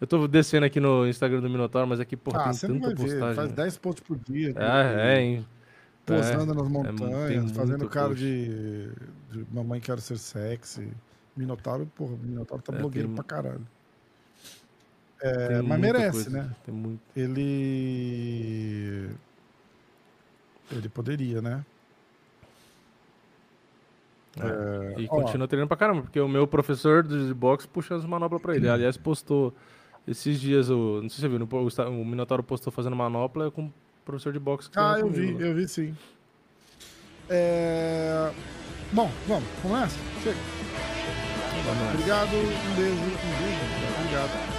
Eu tô descendo aqui no Instagram do Minotauro, mas aqui, porra, Ah, tem você não tanta vai ver. postagem. Faz 10 pontos por dia. É, é, hein? Posando nas tem montanhas, fazendo cara post. de, de Mamãe Quero Ser Sexy. Minotauro, porra, Minotauro tá É, blogueiro tem- pra caralho. É, mas merece, coisa, né? Tem muito. Ele. Ele poderia, né? E ó. continua treinando pra caramba, porque o meu professor de boxe puxa as manoplas pra ele. Aliás, postou esses dias, o, não sei se você viu, o, Minotauro postou fazendo manopla com o professor de boxe. que Ah, eu vi, comigo lá. eu vi sim. É... Bom, vamos, vamos nessa? Chega. Vamos lá. Obrigado, um beijo, um beijo. Obrigado.